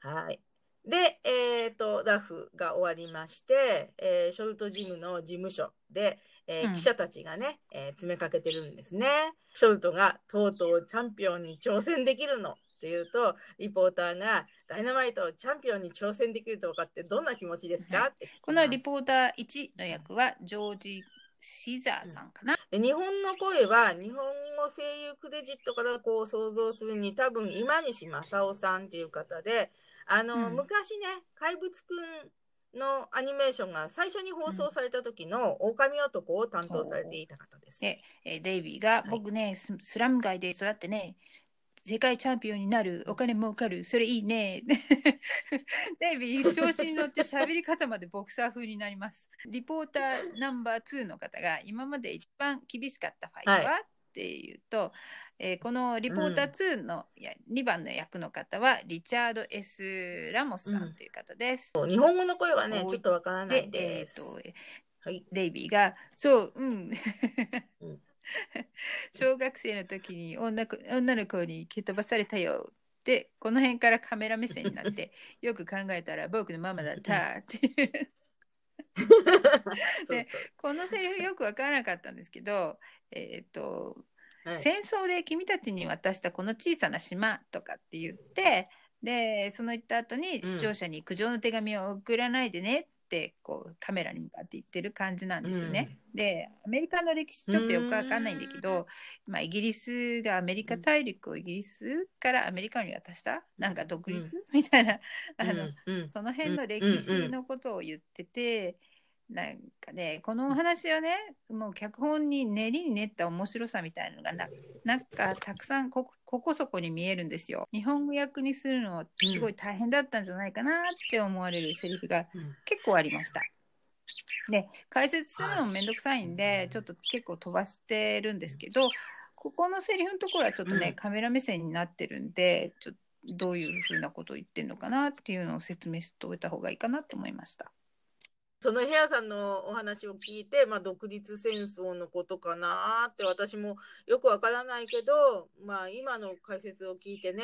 はい。で、えっ、と、ラフが終わりまして、えーショルトジムの事務所で、えーうん。記者たちがね、えー詰めかけてるんですね。ショルトがとうとうチャンピオンに挑戦できるのっていうと、リポーターが、ダイナマイトチャンピオンに挑戦できると分かってどんな気持ちですか、はい。ってこのリポーター1の役はジョージ・シザーさんかな。で日本の声は日本語声優クレジットからこう想像するに多分今西正夫さんっていう方であの、うん。昔ね怪物くんのアニメーションが最初に放送された時の狼男を担当されていた方です。でえーデイビーが、い。僕ねススラム街で育ってね世界チャンピオンになるお金儲かるそれいいね。<laughs> デイビー調子に乗って喋り方までボクサー風になります。リポーターナンバー2の方が今まで一番厳しかったファイトは、っていうと、えーこのリポーター2の、いや2番の役の方はリチャード・ S・ ラモスさんという方です。日本語の声はねちょっとわからないで、えっ、です。と、はい。デイビーが、そう、うんうん。<laughs> 小学生の時に女子女の子に蹴飛ばされたよ。で、この辺からカメラ目線になって、<laughs> よく考えたら僕のママだったっていう。<laughs> このセリフよくわからなかったんですけど、えっ、と、はい。戦争で君たちに渡したこの小さな島とかって言ってでその言った後にうん。視聴者に苦情の手紙を送らないでねってこうカメラに向かって言ってる感じなんですよね。でアメリカの歴史ちょっとよくわかんないんだけど、まあ、イギリスがアメリカ大陸をイギリスからアメリカに渡した。なんか独立、みたいなあの、うん。うん。その辺の歴史のことを言ってて、なんかねこのお話はねもう脚本に練りに練った面白さみたいなのがななんかたくさんこここそこに見えるんですよ。日本語訳にするのすごい大変だったんじゃないかなって思われるセリフがうん結構ありました。で解説するのもめんどくさいんでちょっと結構飛ばしてるんですけどここのセリフのところはちょっとね、うんカメラ目線になってるんでちょっとどういうふうなことを言ってるのかなっていうのを説明しておいた方がいいかなと思いました。そのヘアさんのお話を聞いて、まあ、独立戦争のことかなって私もよくわからないけど、まあ、今の解説を聞いてね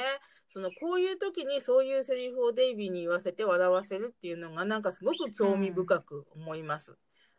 そのこういう時にそういうセリフをデイビーに言わせて笑わせるっていうのがなんかすごく興味深く思います。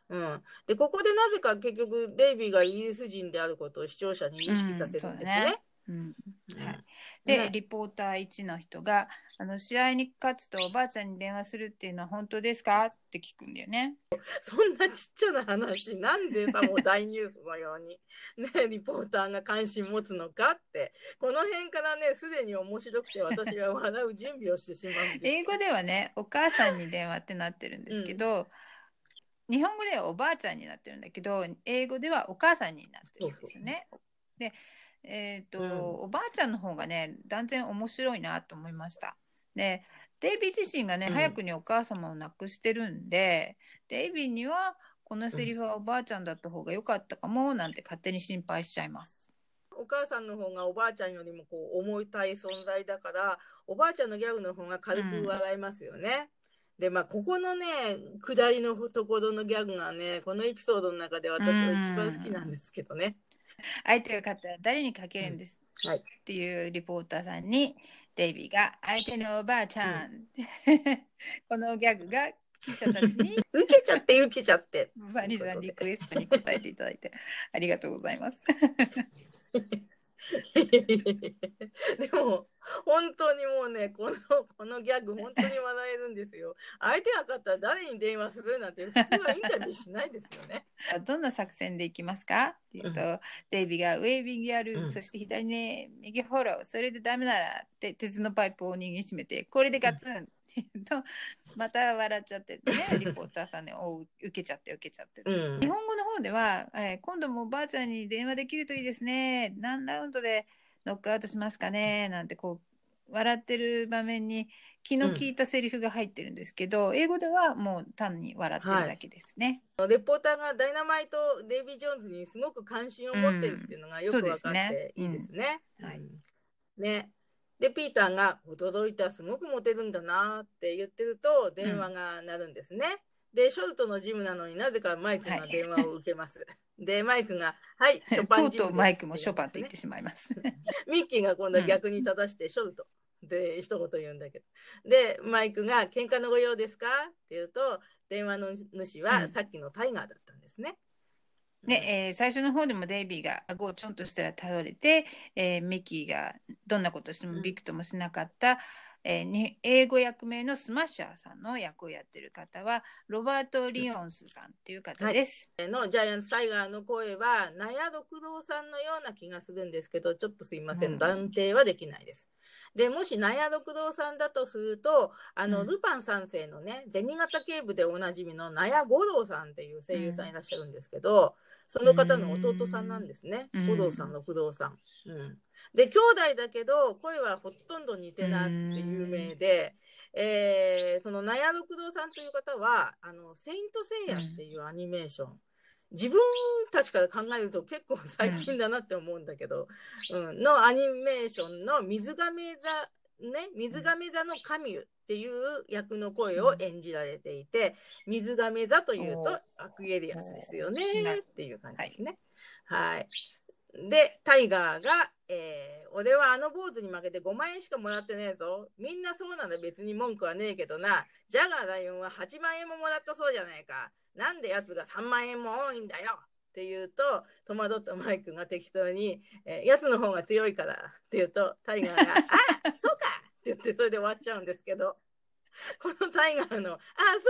うん、でここでなぜか結局デイビーがイギリス人であることを視聴者に意識させるんですね。うんうんはい、で、ね。リポーター1の人があの試合に勝つとおばあちゃんに電話するっていうのは本当ですか？って聞くんだよね。<laughs> そんなちっちゃな話、なんでさ、<laughs> もう大ニュースのように、ね、リポーターが関心持つのかって、この辺からね、すでに面白くて私は笑う準備をしてしまうんです。英語ではねお母さんに電話ってなってるんですけど、日本語ではおばあちゃんになってるんだけど英語ではお母さんになってるんですよね。でえっ、と、うんおばあちゃんの方がね断然面白いなと思いました。でデイビー自身がね、うん早くにお母様を亡くしてるんでデイビーにはこのセリフはおばあちゃんだった方が良かったかもなんて勝手に心配しちゃいます。お母さんの方がおばあちゃんよりもこう重たい存在だから、おばあちゃんのギャグの方が軽く笑いますよね。で、まあ、ここのね、下りのところのギャグがね、このエピソードの中で私は一番好きなんですけどね。相手が勝ったら誰にかけるんです、はいっていうリポーターさんにデイビーが相手のおばあちゃん、このギャグが記者たちに <laughs> 受けちゃって、受けちゃって。バニさんリクエストに答えていただいてありがとうございます。<laughs> でも本当にもうねこのこのギャグ本当に笑えるんですよ。相手が勝ったら誰に電話するなんて普通はインタビューしないですよね。<laughs> どんな作戦でいきますか？って言うと、デイビーがウェービングやる、うんそして左に右フォロー、それでダメならって鉄のパイプを握りしめて、これでガツンって言うと、<laughs> また笑っちゃってね、<laughs> リポーターさんね、おう受けちゃって受けちゃって。うん。日本語の方では、えー今度もおばあちゃんに電話できるといいですね。何ラウンドでノックアウトしますかねなんてこう笑ってる場面に気の利いたセリフが入ってるんですけど、英語ではもう単に笑ってるだけですね。レポーターがダイナマイト・デイビー・ジョーンズにすごく関心を持ってるっていうのがよく分かっていいですね。うん。はい。うん。ねでピーターが驚いたすごくモテるんだなって言ってると電話が鳴るんですね。でショルトのジムなのになぜかマイクが電話を受けます。<laughs> でマイクが「はいショパンジムです」とうとうマイクもショパンと言ってしまいます。<laughs> ミッキーが今度は逆に正して、ショルトで一言言うんだけど。で、マイクが喧嘩のご用ですか？って言うと、電話の主はうんさっきのタイガーだったんですね。ね、えー最初の方でもデイビーが顎をちょんとしたら倒れて、えーミッキーがどんなことしてもうん。ビクともしなかった、えーに英語訳名のスマッシャーさんの役をやってる方はロバート・リオンスさんっていう方です。のジャイアンツタイガーの声は、納屋六郎さんのような気がするんですけど、ちょっとすいません、うん。断定はできないです。で、もし納屋六郎さんだとすると、あの、うん。ルパン三世のね、銭形警部でおなじみの納屋五郎さんっていう声優さん。いらっしゃるんですけど、その方の弟さんなんですね。うん五郎さん、六郎さん。うん。で、兄弟だけど、声はほとんど似てなくて有名で、えーその納屋六郎さんという方は、あの、セイントセイヤっていうアニメーション、自分たちから考えると結構最近だなって思うんだけど、うん、のアニメーションの水亀座、ね、水亀座の神っていう役の声を演じられていて、水亀座というとアクエリアスですよねっていう感じですね。はい。で、タイガーが、えー俺はあの坊主に負けて5万円しかもらってねえぞ。みんなそうなら別に文句はねえけどな。ジャガーライオンは8万円ももらったそうじゃないか。なんで奴が3万円も多いんだよって言うと、戸惑ったマイクが適当に、えー、奴の方が強いからって言うと、タイガーが、<laughs> あそうかって言ってそれで終わっちゃうんですけど、<laughs> このタイガーの、あ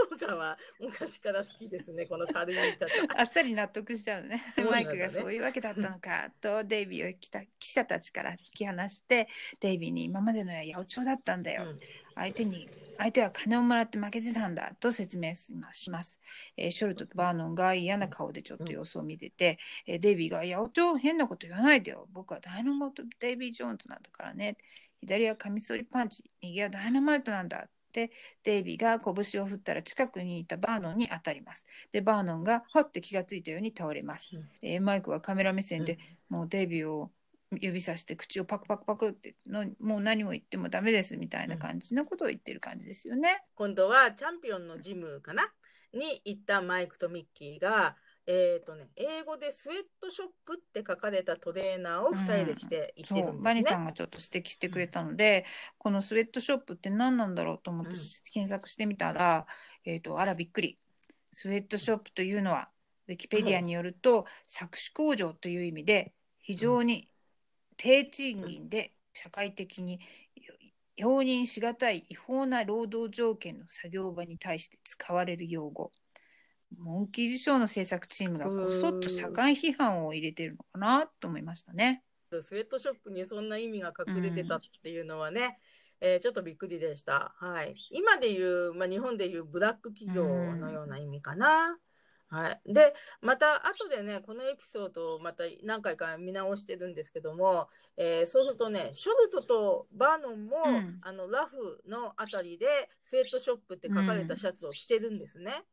そうかは昔から好きですね、この軽い言い方。<laughs> あっさり納得しちゃうね。ねマイクがそういうわけだったのかとデイビーを来た記者たちから引き離してデイビーに今までのは八百長だったんだよ。うん相手に相手は金をもらって負けてたんだと説明します、えーショルトとバーノンが嫌な顔でちょっと様子を見てて、えーデイビーが「八百長変なこと言わないでよ。僕はダイナマイトデイビー・ジョーンズなんだからね。左はカミソリパンチ右はダイナマイトなんだ」って。デイビーが拳を振ったら近くにいたバーノンに当たります。でバーノンがはっ！て気がついたように倒れます、うん。えーマイクはカメラ目線で、もうデイビーを指さして口をパクパクパクってのもう何も言ってもダメですみたいな感じのことを言ってる感じですよね。今度はチャンピオンのジムかな？に行ったマイクとミッキーが、えーとね、英語でスウェットショップって書かれたトレーナーを2人で着て行ってるんですね。バニさんがちょっと指摘してくれたので、このスウェットショップって何なんだろうと思ってうん。検索してみたら、えっ、とあらびっくり。スウェットショップというのはウィキペディアによると搾取工場という意味で非常に低賃金で社会的に容認しがたい違法な労働条件の作業場に対して使われる用語。モンキーズショーの制作チームがこそっと社会批判を入れてるのかなと思いましたね。スウェットショップにそんな意味が隠れてたっていうのはね、えーちょっとびっくりでした。はい。今でいう、まあ、日本でいうブラック企業のような意味かな。はい。で、また後でね、このエピソードをまた何回か見直してるんですけども、えーそうするとね、ショルトとバーノンも、うん。あの、ラフのあたりで、スウェットショップって書かれたシャツを着てるんですね。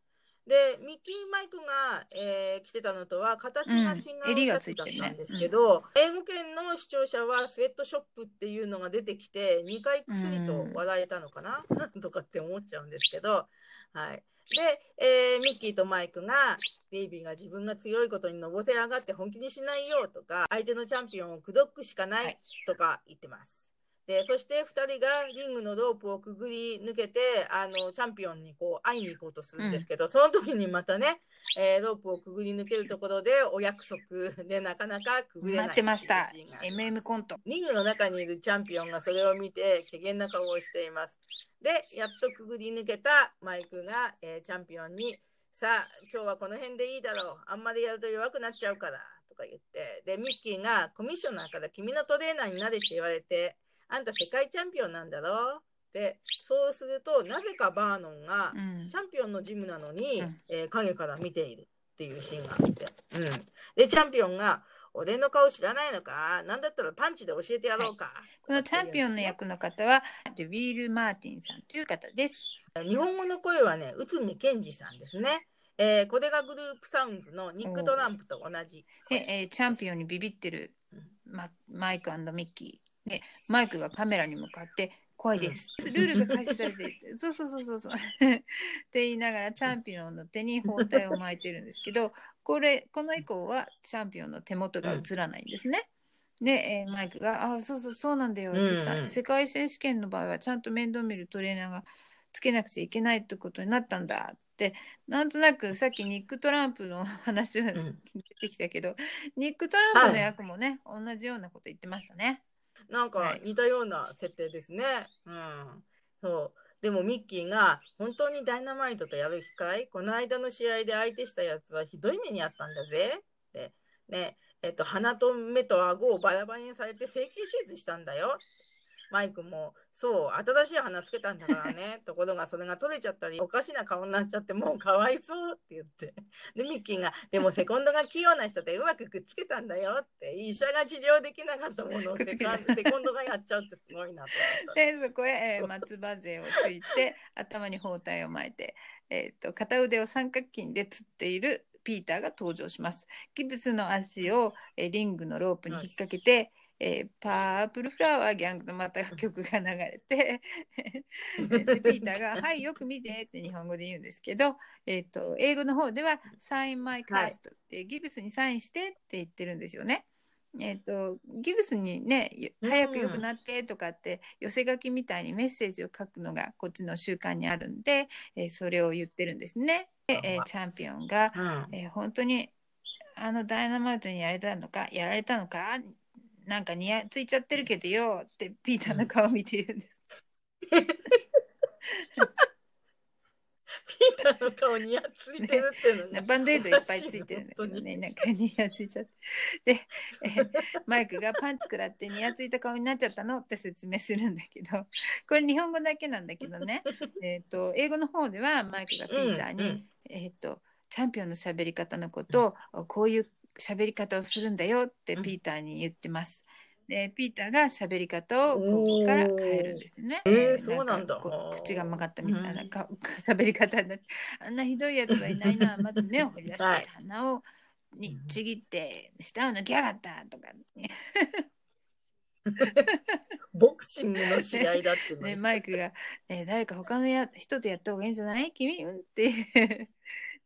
で、ミッキーマイクが、えー着てたのとは形が違うシャツだったんですけど、英語圏の視聴者はスウェットショップっていうのが出てきて、2回くすりと笑えたのかな、<laughs> とかって思っちゃうんですけど、はい。で、えーミッキーとマイクが、ベイビーが自分が強いことにのぼせ上がって本気にしないよとか、相手のチャンピオンを口説くしかなはいいとか言ってます。で、そして2人がリングのロープをくぐり抜けて、あの、チャンピオンにこう会いに行こうとするんですけど、その時にまたね、えーロープをくぐり抜けるところでお約束でなかなかくぐれない待ってました MM コント。リングの中にいるチャンピオンがそれを見て、怪げな顔をしています。で、やっとくぐり抜けたマイクが、えーチャンピオンに、さあ、今日はこの辺でいいだろう。あんまりやると弱くなっちゃうから。とか言って。で、ミッキーがコミッショナーから君のトレーナーになれって言われて、あんた世界チャンピオンなんだろで、そうすると、なぜかバーノンが、うんチャンピオンのジムなのに、うんえー影から見ているっていうシーンがあって。うん。で、チャンピオンが、俺の顔知らないのか？なんだったらパンチで教えてやろうか？このチャンピオンの役の方はデウィール・マーティンさんという方です。日本語の声はね、内海健二さんですね。えーこれがグループサウンズのニック・トランプと同じ声。で、えーチャンピオンにビビってるママイクミッキー。で、マイクがカメラに向かって、怖いです。ルールが開始されていて、そうそうそうそうそう。<laughs> って言いながら、チャンピオンの手に包帯を巻いてるんですけど、これ、この以降はチャンピオンの手元が映らないんですね。で、えーマイクが、あ、そうそう、そうなんだよ、うんうん世世界選手権の場合は、ちゃんと面倒見るトレーナーがつけなくちゃいけないってことになったんだって、なんとなくさっきニック・トランプの話が出んてきたけど、ニック・トランプの役もね、同じようなこと言ってましたね。なんか似たような設定ですね。うん。そう。でもミッキーが本当にダイナマイトとやる機会この間の試合で相手したやつはひどい目にあったんだぜ。って、ね、えっと、鼻と目と顎をバラバラにされて整形手術したんだよ。マイクも、そう、新しい鼻つけたんだからね。<laughs> ところがそれが取れちゃったり、おかしな顔になっちゃって、もうかわいそうって言って。で、ミッキーが、でもセコンドが器用な人でうまくくっつけたんだよって、医者が治療できなかったものをセコンドがやっちゃうってすごいなと思った。で、<laughs> そこへ、えー松葉勢をついて、頭に包帯を巻いて、えー、と片腕を三角筋でつっているピーターが登場します。ギブスの足を、えーリングのロープに引っ掛けて、えーパープルフラワーギャングのまた曲が流れて <laughs> でピーターが「はいよく見て」って日本語で言うんですけど、えー、と英語の方では「サインマイカースト」って、ギブスにサインしてって言ってるんですよね。えー、とギブスにね早く良くなってとかって寄せ書きみたいにメッセージを書くのがこっちの習慣にあるんで、えーそれを言ってるんですね。で、えーチャンピオンが、うんえー本当にあのダイナマイトにやれたのかやられたのかなんかにやついちゃってるけどよってピーターの顔を見て言うんです。ピーターの顔にやっついてるってのね。バンドエイドいっぱいついてるんだけどね、なんかにやついちゃって。で、えーマイクがパンチ食らってにやついた顔になっちゃったのって説明するんだけど、これ日本語だけなんだけどね、えっと、英語の方ではマイクがピーターに、うんうんえっと、チャンピオンの喋り方のことを、こういう喋り方をするんだよってピーターに言ってます。で、ピーターが喋り方をここから変えるんですよね。えーかそうなんだ。口が曲がったみたいなうん。か喋り方になって、あんなひどいやつはいないな。まず目を掘り出して、はい鼻をにちぎって、舌を抜きやがったとか、ね、<laughs> ボクシングの試合だってね、に。マイクが、えー誰か他のや人とやった方がいいんじゃない？君？うんって。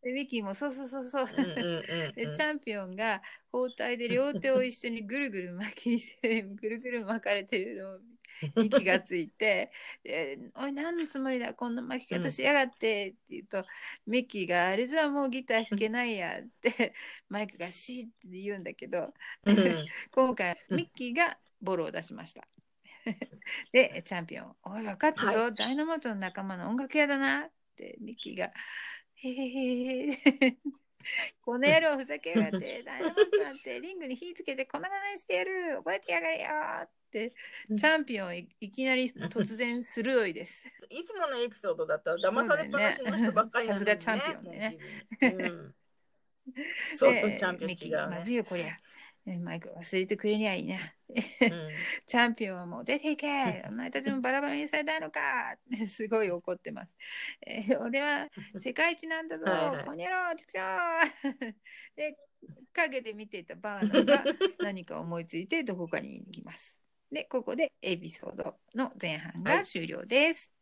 で、ミキもそうそうそうそう。うんうんうんでうん。<laughs> チャンピオンが包帯で両手を一緒にぐるぐる巻きてぐるぐる巻かれてるのに気がついて「<laughs> でおい何のつもりだ？こんな巻き方しやがって」って言うと、ミッキーが「あれじゃもうギター弾けないや」ってマイクが「シー」って言うんだけどうん。<laughs> 今回ミッキーがボロを出しました。でチャンピオン「おい分かったぞ、はダイナマイトの仲間の音楽屋だな」ってミッキーが「へへへへ」この野郎ふざけやがって、ダイナマイトなんてリングに火つけて粉々にしてやる。覚えてやがれよって、チャンピオンいいきなり突然鋭いです。<laughs> いつものエピソードだった。ら騙されっぱなしの人ばっかりなのにそうだよね。さすがチャンピオンでね。うん。そうでチャンピオン違うね。まずいよこりゃ。えマイク忘れてくれにゃいいな。うんチャンピオンはもう出ていけ <laughs> お前たちもバラバラにされたのかって <laughs> すごい怒ってます。えー俺は <laughs> 世界一なんだぞはいはいこにゃろちくしょうで、陰で見ていたバーナーが何か思いついてどこかに行きます。で、ここでエピソードの前半が終了です。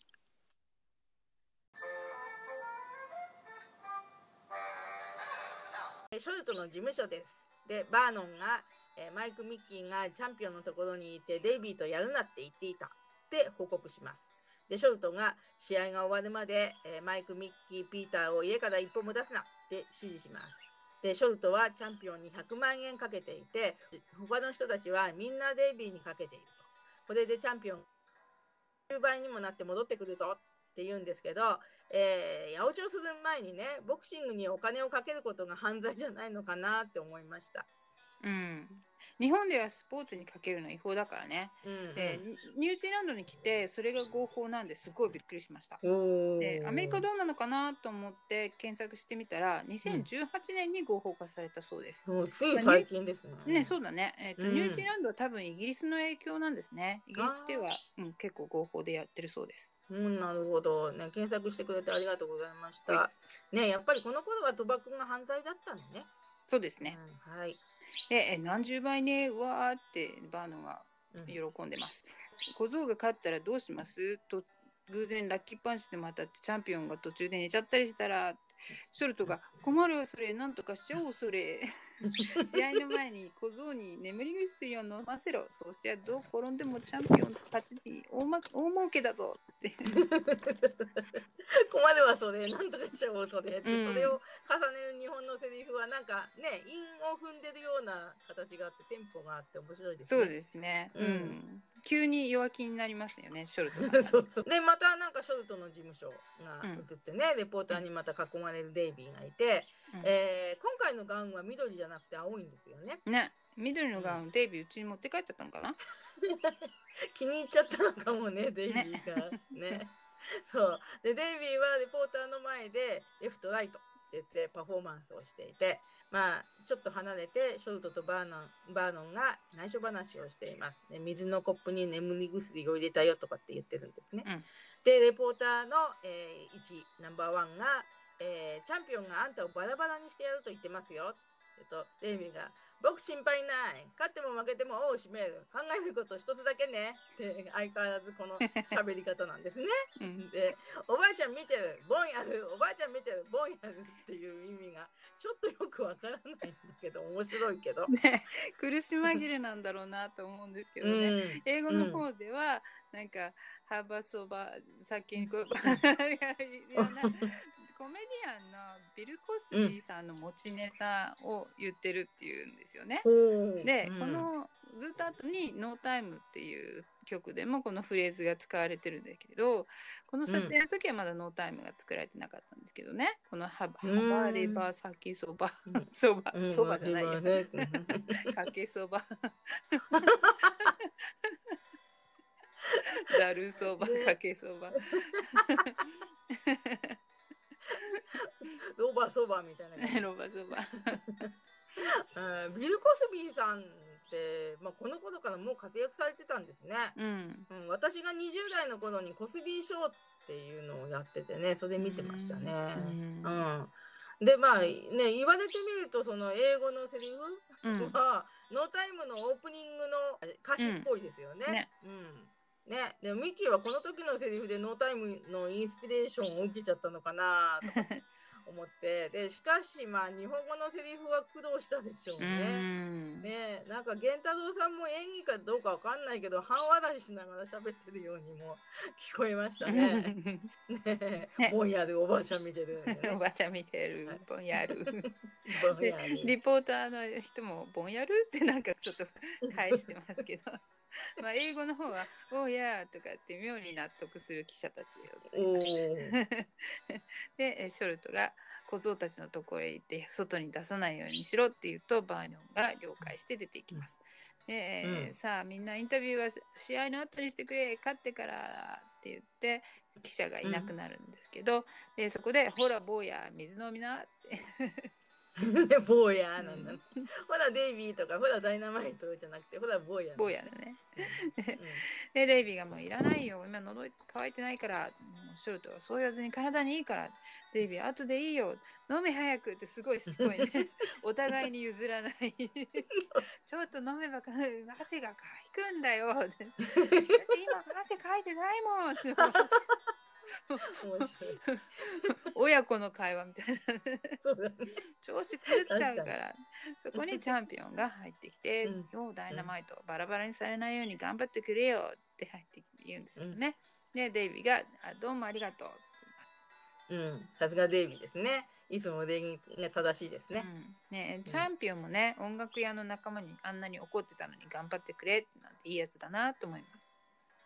えショルトの事務所です。で、バーノンが、えーマイク・ミッキーがチャンピオンのところにいて、デイビーとやるなって言っていたって報告します。で、ショルトが試合が終わるまで、えーマイク・ミッキー・ピーターを家から一歩も出すなって指示します。で、ショルトはチャンピオンに100万円かけていて、他の人たちはみんなデイビーにかけていると。これでチャンピオン10倍にもなって戻ってくるぞって言うんですけど、えー、八百長する前にね、ボクシングにお金をかけることが犯罪じゃないのかなって思いました。うん。日本ではスポーツにかけるの違法だからね。うん、で、ニュージーランドに来てそれが合法なんですごいびっくりしました。うん、でアメリカどうなのかなと思って検索してみたら2018年に合法化されたそうです。そうつい最近ですね。ね、そうだね、えーとうんニュージーランドは多分イギリスの影響なんですね。イギリスでは、うん、結構合法でやってるそうです。うん、なるほど。ね、検索してくれてありがとうございました。はね、やっぱりこの頃は賭博が犯罪だったんね。そうですね。うんはい。で、え何十倍ね、わーってバーノがうん喜んでます。小僧が勝ったらどうします？と偶然ラッキーパンチでまたってチャンピオンが途中で寝ちゃったりしたらショルトが困るよそれなんとかしちゃおうそれ <laughs> 試合の前に小僧に眠り薬を飲ませろ。そうすりゃどう転んでもチャンピオンたちに大,、ま、大儲けだぞ。って。困るわそれなんとかしちゃおうそれって、うん。それを重ねる日本のセリフはなんかね韻を踏んでるような形があってテンポがあって面白いですね。そうですね、うん。うん急に弱気になりますよねショルトが。<laughs> そうそう。でまたなんかショルトの事務所がうん。映ってね、レポーターにまた囲まれるデイビーがいて、うん。えー今回のガウンは緑じゃなくて青いんですよね。ね。緑のガウンデイビーうちに持って帰っちゃったのかな？<laughs> 気に入っちゃったのかもねデイビーが。ね。そう。でデイビーはレポーターの前でレフトライト言ってパフォーマンスをしていてまあちょっと離れてショルトとバーノンバーノンが内緒話をしています、ね、水のコップに眠り薬を入れたよとかって言ってるんですね、うん。でレポーターの、えー、1ナンバーワンがえーチャンピオンがあんたをバラバラにしてやると言ってますよ。えっと、デイビーが、僕心配ない。勝っても負けても王を締める。考えること一つだけね。って相変わらずこの <laughs> 喋り方なんですね。うんで、おばあちゃん見てる。ボンやる。おばあちゃん見てる。ボンやるっていう意味がちょっとよくわからないんだけど、面白いけど。ね、苦し紛れなんだろうなと思うんですけどね。うん英語の方では、なんか幅そば先にこういやいやなコメディアンのビル・コスビーさんの持ちネタを言ってるっていうんですよね。ほう。で、うん。このずっと後に「ノータイムっていう曲でもこのフレーズが使われてるんだけどこの撮影の時はまだノータイムが作られてなかったんですけどね、このハ「うん。ハバレバ先そばうん」そばうん。そばじゃないよかけそば。<laughs> ざるそばねかけそば <laughs> <laughs> ロバそばみたいな。<laughs> ロバそばうんビル・コスビーさんって、まあ、この頃からもう活躍されてたんですね。うんうん、私が20代の頃にコスビーショーっていうのをやっててね、それ見てましたね。うんうん。で、まあね、言われてみると、その英語のセリフうんは、ノータイムのオープニングの歌詞っぽいですよね。うんねうん。ね、でもミッキーはこの時のセリフでノータイムのインスピレーションを受けちゃったのかなとか思って、<laughs> で、しかしまあ日本語のセリフは苦労したでしょううね。ん。ね。なんか源太郎さんも演技かどうかわかんないけど半笑いしながら喋ってるようにも聞こえましたね。<laughs> ね。ね。ぼんやるおばあちゃん見てるね。おばちゃん見てる。はい。ぼんやる。<laughs> ぼんでやるリポーターの人もぼんやる？ってなんかちょっと返してますけどまあ英語の方は「おーやー」とかって妙に納得する記者たちをお <laughs> ーでえショルトが小僧たちのところへ行って外に出さないようにしろって言うとバーニョンが了解して出ていきます。で、えーうん。さあみんなインタビューは試合の後にしてくれ勝ってからって言って記者がいなくなるんですけど、でそこで「ほら坊や水飲みな」って。で <laughs> 坊やなんだ、うん。ほらデイビーとかほらダイナマイトじゃなくてほら坊や坊やだね。うん。<laughs> でデイビーがもういらないよ。今喉乾いてないからもうショルトはそう言わずに体にいいから。デイビー後でいいよ。飲め早くってすごいしつこいね。<laughs> お互いに譲らない。ちょっと飲めばか汗がかくんだよ。ってだって今汗かいてないもん面白い。<laughs> 親子の会話みたいな。そうだね。調子狂っちゃうからそこにチャンピオンが入ってきてうん「ようダイナマイトバラバラにされないように頑張ってくれよ」って入ってきて言うんですけどね、でデイビーがあ「どうもありがとう」ってうん。さすがデイビーですね。いつも礼儀が正しいです言いねます、うん。ねチャンピオンもね音楽屋の仲間にあんなに怒ってたのに頑張ってくれなんていいやつだなと思います、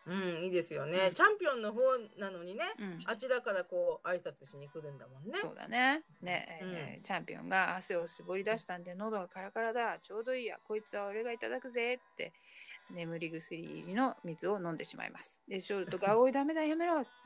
うんいいですよね、うん。チャンピオンの方なのにねうん、あちらからこう挨拶しに来るんだもんね。そうだね。ね、うん。えーチャンピオンが汗を絞り出したんで喉がカラカラだ。ちょうどいいやこいつは俺がいただくぜって眠り薬入りの水を飲んでしまいます。でショルトが「おいダメだやめろ」<laughs>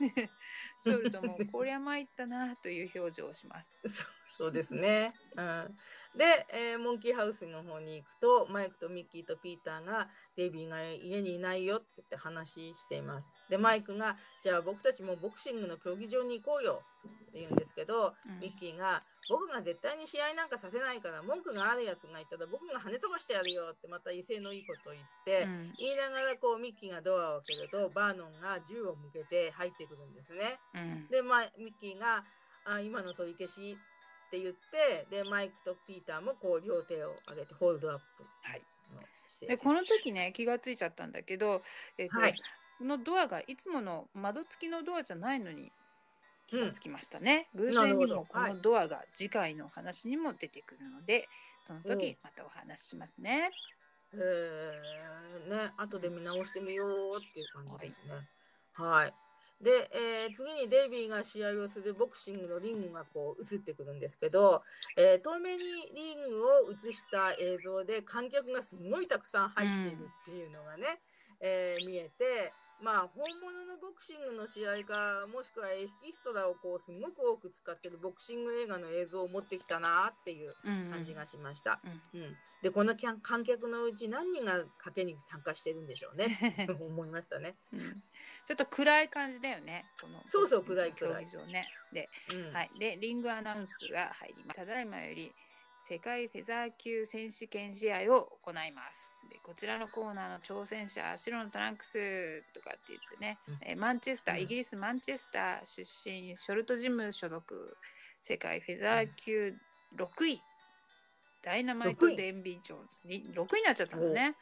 ショルトも「こりゃ参ったな」という表情をします <laughs> そうですね。うん、で、えーモンキーハウスの方に行くとマイクとミッキーとピーターがデイビーが家にいないよって言って話しています。でマイクが「じゃあ僕たちもボクシングの競技場に行こうよ」って言うんですけど、うんミッキーが「僕が絶対に試合なんかさせないから文句があるやつがいたら僕が跳ね飛ばしてやるよ」ってまた威勢のいいことを言って。うん言いながらこうミッキーがドアを開けるとバーノンが銃を向けて入ってくるんですね。うんで、まあ、ミッキーがあ今の取り消しって言ってでマイクとピーターもこう両手を上げてホールドアップはい。の姿勢でこの時ね気がついちゃったんだけど、えーとはい。このドアがいつもの窓付きのドアじゃないのに気がつきましたね、偶なるほど然にもこはいのドアが次回のお話にも出てくるので、そのうん。時またお話ししますね。へえね後で見直してみようっていう感じですね。はいで、えー次にデイビーが試合をするボクシングのリングがこう映ってくるんですけど、えー遠目にリングを映した映像で観客がすごいたくさん入っているっていうのがね、えー見えてまあ本物のボクシングの試合かもしくはエキストラをこうすごく多く使ってるボクシング映画の映像を持ってきたなっていう感じがしました。うんでこのキャン観客のうち何人が賭けに参加してるんでしょうね <laughs> 思いましたね。うんちょっと暗い感じだよね。このそうそう暗い暗い競技場ね。で、うんはい。で、リングアナウンスが入ります。ただいまより世界フェザー級選手権試合を行います。で、こちらのコーナーの挑戦者、白のトランクスとかって言ってね、うんえーマンチェスター、うんイギリスマンチェスター出身、ショルトジム所属、世界フェザー級6位、ダイナマイト・6位デンビー・ジョーンズに6位になっちゃったのね。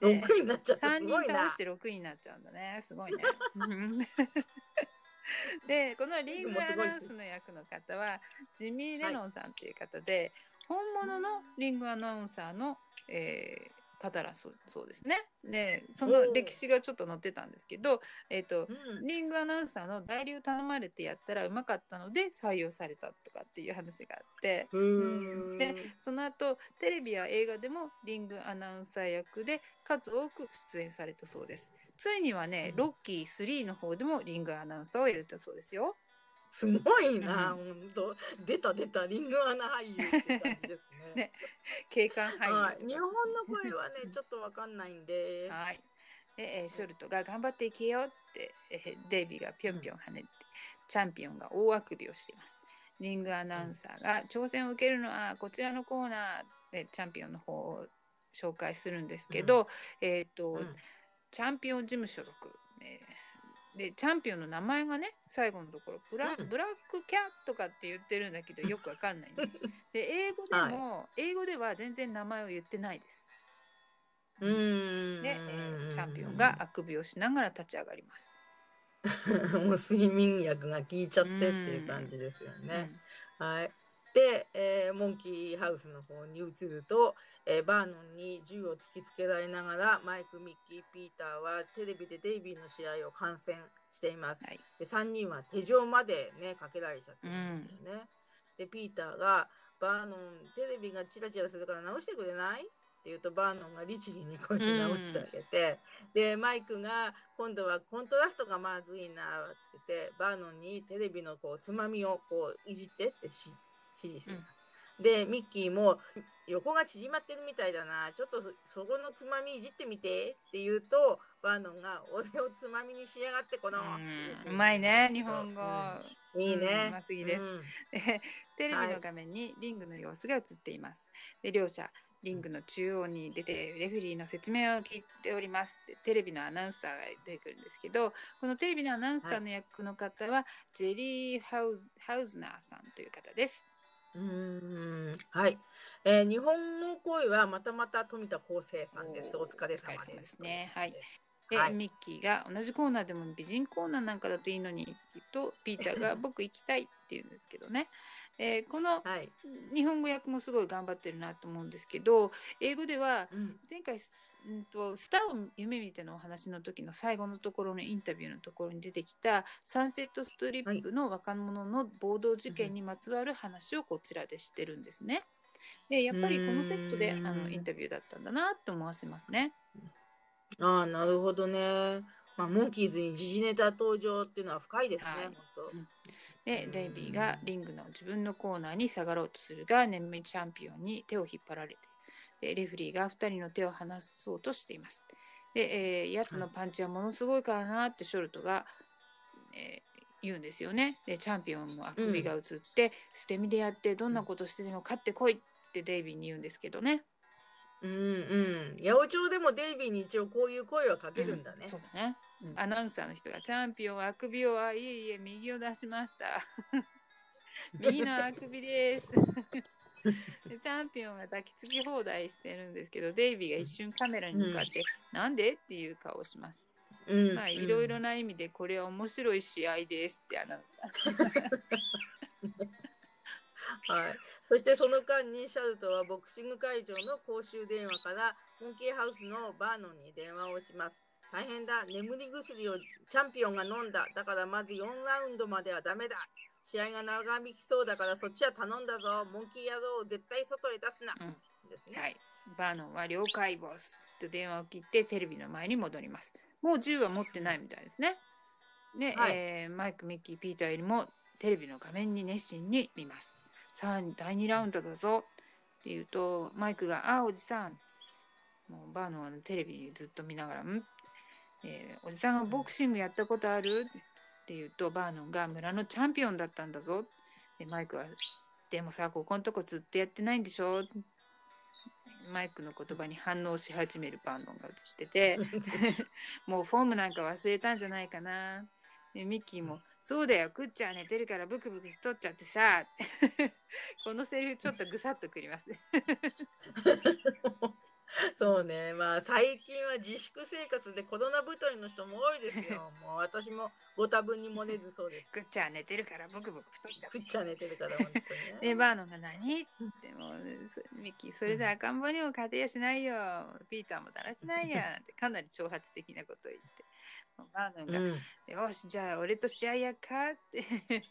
6位になっちゃった3すごいな人倒し。て6位になっちゃうんだねすごいね。う <laughs> んでこのリングアナウンスの役の方はジミー・レノンさんという方で、本物のリングアナウンサーの、えー方らそうそうですね。でその歴史がちょっと載ってたんですけど、えー、とうん。リングアナウンサーの代理を頼まれてやったらうまかったので採用されたとかっていう話があって。でその後テレビや映画でもリングアナウンサー役で数多く出演されたそうです。ついにはね、うん。ロッキー3の方でもリングアナウンサーをやったそうですよすごいな、うほんと。出た出たリングアナ俳優って感じですね。<laughs> ね。警官俳優はい、日本の声はね <laughs> ちょっとわかんないんで。す。はい。で、えーショルトが頑張っていけよって、えーデイビーがぴょんぴょん跳ねて、チャンピオンが大あくびをしています。リングアナウンサーが挑戦を受けるのはこちらのコーナーでチャンピオンの方を紹介するんですけど、えっ、と、うん。チャンピオン事務所属、えーでチャンピオンの名前がね最後のところブラ,、うん。ブラックキャットかって言ってるんだけどよくわかんない、ね、で英語でも、英語では全然名前を言ってないです。うーん。で、えーチャンピオンがあくびをしながら立ち上がります、<laughs> もう睡眠薬が効いちゃってっていう感じですよね。はい。で、えーモンキーハウスの方に移ると、えーバーノンに銃を突きつけられながらマイク、ミッキー、ピーターはテレビでデイビーの試合を観戦しています。はいで3人は手錠までねかけられちゃってるんですよね。でピーターが「バーノンテレビがチラチラするから直してくれない?」って言うとバーノンが律儀にこうやって直してあげて、でマイクが今度はコントラストがまずいなって言ってバーノンにテレビのこうつまみをこういじってって指示指示します。でミッキーも横が縮まってるみたいだな。ちょっとそそこのつまみいじってみてって言うとバーノンが俺をつまみにしやがってこの、うん。うまいね日本語、う。ん。いいね、うんうますぎです。うん。でテレビの画面にリングの様子が映っています。で両者リングの中央に出てレフェリーの説明を聞いておりますってテレビのアナウンサーが出てくるんですけどこのテレビのアナウンサーの役の方はジェリーハウズハウズナーさんという方です。うーんはい、えー日本の声はまたまた富田康生さんです。お疲れ様で。ですすねはいで、はいミッキーが同じコーナーでも美人コーナーなんかだといいのにとピーターが僕行きたいって言うんですけどね。えーこのはい。日本語訳もすごい頑張ってるなと思うんですけど英語ではうん前回すんとスターを夢見てのお話の時の最後のところのインタビューのところに出てきたサンセットストリップの若者の暴動事件にまつわる話をこちらでしてるんですね。でやっぱりこのセットであうんのインタビューだったんだなと思わせますね。ああ、なるほどね。まあ、モンキーズに時事ネタ登場っていうのは深いですね、はい本当。でうんデイビーがリングの自分のコーナーに下がろうとするが眠いチャンピオンに手を引っ張られてでレフェリーが2人の手を離そうとしています。で、えー、やつのパンチはものすごいからなってショルトが、えー言うんですよね。でチャンピオンもあくびが映って、捨て身でやってどんなことしてでも勝ってこいってデイビーに言うんですけどね。うんうん。八百長でもデイビーに一応こういう声はかけるんだねうん。そうだね。うんアナウンサーの人がチャンピオンはあくびをあいえいえ右を出しました。<laughs> 右のあくびです。<laughs> でチャンピオンが抱きつき放題してるんですけどデイビーが一瞬カメラに向かって、なんでっていう顔をします。うんまあいろいろな意味でこれは面白い試合ですってアナウンサー。<laughs> はい。そしてその間にシャルトはボクシング会場の公衆電話からモンキーハウスのバーノンに電話をします。大変だ。眠り薬をチャンピオンが飲んだ。だからまず4ラウンドまではダメだ。試合が長引きそうだからそっちは頼んだぞ。モンキー野郎を絶対外へ出すな。うんですね。はい。バーノンは了解ボスと電話を切ってテレビの前に戻ります。もう銃は持ってないみたいですね。で、はいえーマイク、ミッキー、ピーターよりもテレビの画面に熱心に見ます。さあ、第2ラウンドだぞって言うと、マイクが、あ、おじさん。もうバーノンはテレビずっと見ながら、ん、えーおじさんがボクシングやったことある？って言うと、バーノンが村のチャンピオンだったんだぞ。で、マイクは、でもさ、ここのとこずっとやってないんでしょ？マイクの言葉に反応し始めるバーノンが映ってて、<laughs> もうフォームなんか忘れたんじゃないかな。でミッキーも、そうだよ、クッチャー寝てるからブクブク太っちゃってさ。<laughs> このセリフちょっとぐさっとくりますね。<laughs> そうね、まあ最近は自粛生活でコロナ太りの人も多いですよ。<laughs> もう私もご多分に漏れずそうです。クッチャー寝てるからブクブク太っちゃって食っ。ちゃ寝てるから本当にね。で、バーノンが何？っても、そミッキー、それじゃ赤ん坊にも勝てやしないよ。ピーターもだらしないや。なんてかなり挑発的なことを言って。もうバーノンが、うん、よし、じゃあ俺と試合やっかって。<laughs>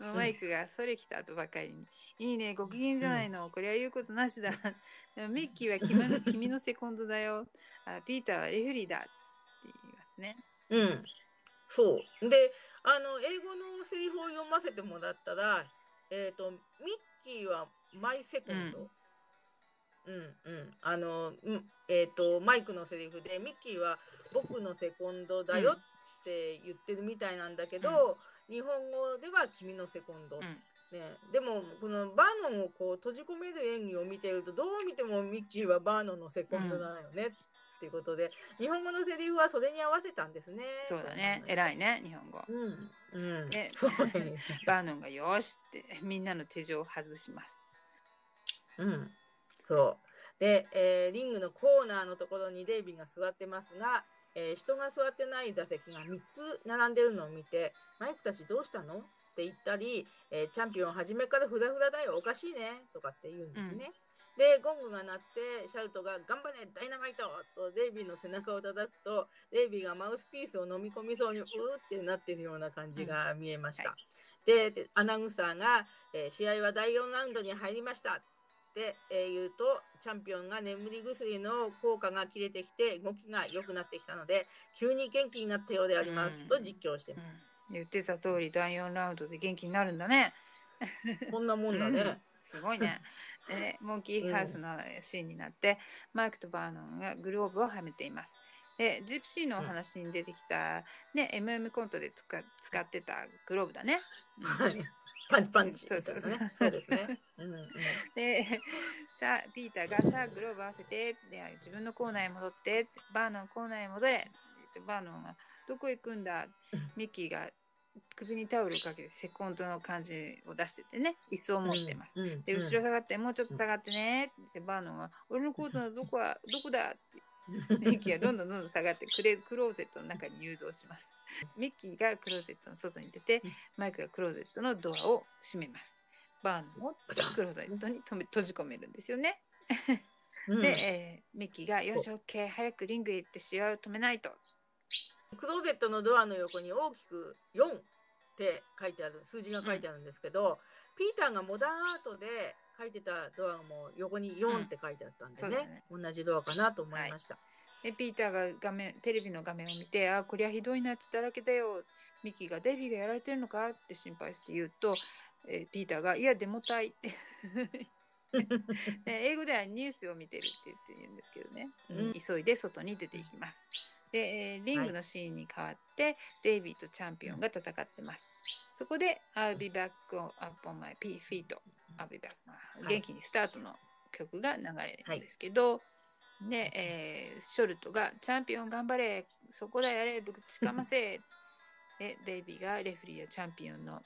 マイクがそれ来た後ばかりに、いいね、ご機嫌じゃないの、これは言うことなしだ。ミッキーは君の君のセコンドだよあ。ピーターはレフェリーだって言いますね。うん、そう。で、あの英語のセリフを読ませてもらったら、えっ、とミッキーはマイセコンド。うんうん、あの、うんえっ、とマイクのセリフでミッキーは僕のセコンドだよって言ってるみたいなんだけど、日本語では君のセコンド、うんね、でもこのバーノンをこう閉じ込める演技を見てるとどう見てもミッキーはバーノンのセコンドなのよね、っていうことで日本語のセリフはそれに合わせたんですね。そうだね。偉いね、日本語。うんうん。ねそうね。バーノンがよしってみんなの手錠を外します。うん。そう。で、えーリングのコーナーのところにデイビーが座ってますが、えー人が座ってない座席が3つ並んでるのを見て、マイクたちどうしたの？って言ったり、えーチャンピオン初めからフラフラだよ、おかしいね、とかって言うんですね。で、ゴングが鳴って、シャウトが頑張れ、ダイナマイトとデイビーの背中を叩くと、デイビーがマウスピースを飲み込みそうにうーってなってるような感じが見えました。うんはでで、アナウンサーが、えー試合は第4ラウンドに入りましたって、えー言うと、チャンピオンが眠り薬の効果が切れてきて、動きが良くなってきたので、急に元気になったようであります、うんと実況してうます。ん、言ってた通り第4ラウンドで元気になるんだね。こんなもんだうんね。すごいね。でねモンキーハウスのシーンになって、マイクとバーノンがグローブをはめています。でジプシーのお話に出てきた、ね MM コントで使使ってたグローブだね。うんはい。パンチパンチみたいなそうそうそうね。そうですね。うんうん。でさあピーターがさあグローブ合わせてで自分のコーナーへ戻ってバーノンコーナーへ戻れバーノンがどこ行くんだ？ミッキーが首にタオルをかけてセコンドの感じを出しててね椅子を持ってます。うん。で後ろ下がって、もうちょっと下がってねってバーノンが「俺のコートのどこはどこだ?」って <laughs> ミッキーがどんどんどんどん下がってクレクローゼットの中に誘導します。ミッキーがクローゼットの外に出てうんマイクがクローゼットのドアを閉めます。バーノンをクローゼットに止め閉じ込めるんですよね。うんで、えーミッキーが「よしオッケー早くリングへ行って試合を止めないと」クローゼットのドアの横に大きく4って書いてある数字が書いてあるんですけど、ピーターがモダンアートで書いてたドアも横に4って書いてあったんでうんね,、同じドアかなと思いました。でピーターが画面テレビの画面を見て「あこりゃひどいな血だらけだよ」ミッキーが「デビーがやられてるのか?」って心配して言うと、えーピーターが「いやデモ隊」ってで英語ではニュースを見てるって言って言うんですけどね、うん急いで外に出ていきます。で、えーリングのシーンに変わって、デイビーとチャンピオンが戦ってます。そこで「I'll be back upon my feet」あはい元気にスタートの曲が流れるんですけど、で、えーショルトが「チャンピオン頑張れそこだやれぶちかませ」でデイビーがレフェリーやチャンピオンの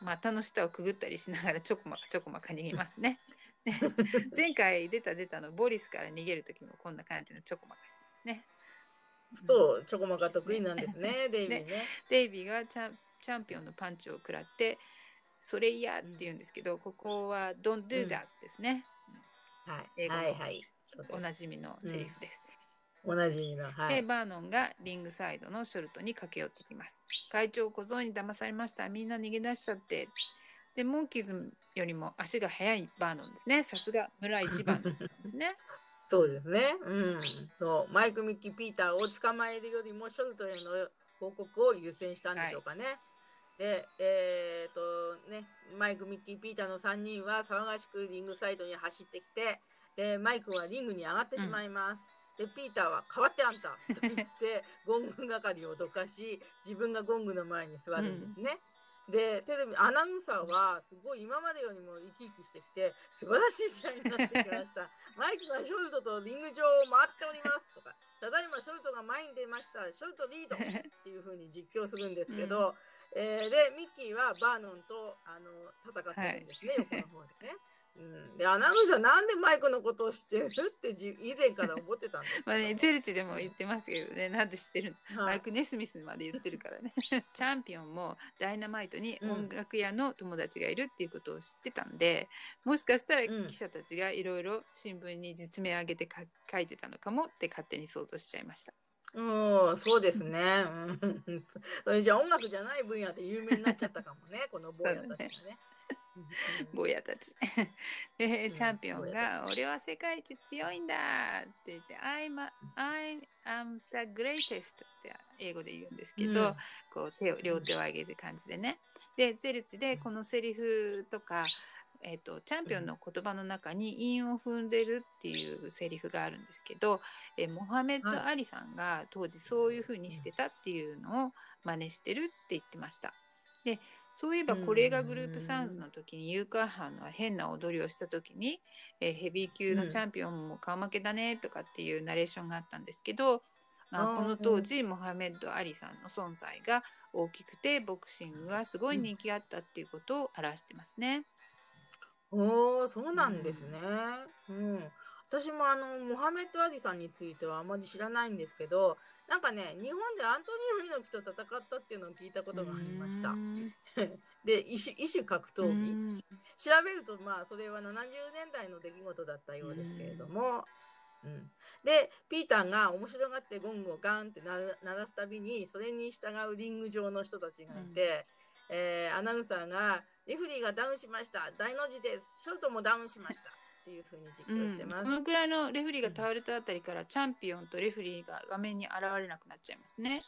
股の下をくぐったりしながらちょこまかちょこまか逃げますね。で <laughs> 前回出た出たのボリスから逃げる時もこんな感じのちょこまかしてね。そう、チョコマカ得意なんですね、デイビーね。デイビーがチャンチャンピオンのパンチを食らって「それ嫌」って言うんですけど、ここは「Don't do that」ですね。はい、英語おなじみのセリフです。おなじみの、はい。でバーノンがリングサイドのショルトに駆け寄ってきます。会長小僧に騙されました。みんな逃げ出しちゃって。でモンキーズよりも足が速いバーノンですね。さすが村一番ですね。<laughs> そうですね。うん。そうマイク・ミッキー・ピーターを捕まえるよりもショルトへの報告を優先したんでしょうかね。で、えっ、とね、マイク・ミッキー・ピーターの3人は騒がしくリングサイドに走ってきて、で、マイクはリングに上がってしまいます。で、ピーターは変わってあんたと言って、ゴング係をどかし、自分がゴングの前に座るんですね。で、テレビ、アナウンサーはすごい今までよりも生き生きしてきて、素晴らしい試合になってきました。<laughs> マイクがショルトとリング上を回っておりますとか、ただいまショルトが前に出ました、ショルトリードっていう風に実況するんですけど、えーで、ミッキーはバーノンとあの戦ってるんですね、横の方でね。うん、で、アナウンサーなんでマイクのことを知ってるってじ以前から思ってたんですまあね、ゼルチでも言ってますけどね、なんで知ってるの？はい。マイク・ネスミスまで言ってるからね。チャンピオンもダイナマイトに音楽屋の友達がいるっていうことを知ってたんで、もしかしたらうん。記者たちがいろいろ新聞に実名上げてか書いてたのかもって勝手に想像しちゃいました。うん、そうですね。うん、<laughs> それじゃあ音楽じゃない分野で有名になっちゃったかもね、この坊やたちがね。<laughs> 坊やたち。<laughs> で、うんチャンピオンが「俺は世界一強いんだ!」って言って「I'm, a- I am the greatest」って英語で言うんですけど、うんこう手を両手を上げる感じでね。でゼルチでこのセリフとか、えー、とチャンピオンの言葉の中に韻を踏んでるっていうセリフがあるんですけど、えーモハメッド・はいアリさんが当時そういう風にしてたっていうのを真似してるって言ってました。でそういえばこれがグループサウンズの時に誘拐犯の変な踊りをした時に、えーヘビー級のチャンピオンも顔負けだねとかっていうナレーションがあったんですけど、まあ、この当時、モハメッド・アリさんの存在が大きくてボクシングがすごい人気あったっていうことを表してますね。おお、そうなんですね。うん。私もあの、モハメッド・アリさんについてはあまり知らないんですけど、なんかね、日本でアントニオ猪木と戦ったっていうのを聞いたことがありました。う。ん。<laughs> で、異種、異種格闘技。うん。調べると、まあ、それは70年代の出来事だったようですけれども、うん、で、ピーターが面白がってゴングをガンって鳴らすたびに、それに従うリング上の人たちがいて、えーアナウンサーが、レフリーがダウンしました、大の字です、ショルトもダウンしましたっていうふうに実況してます。このくらいのレフェリーが倒れたあたりからチャンピオンとレフェリーが画面に現れなくなっちゃいますね。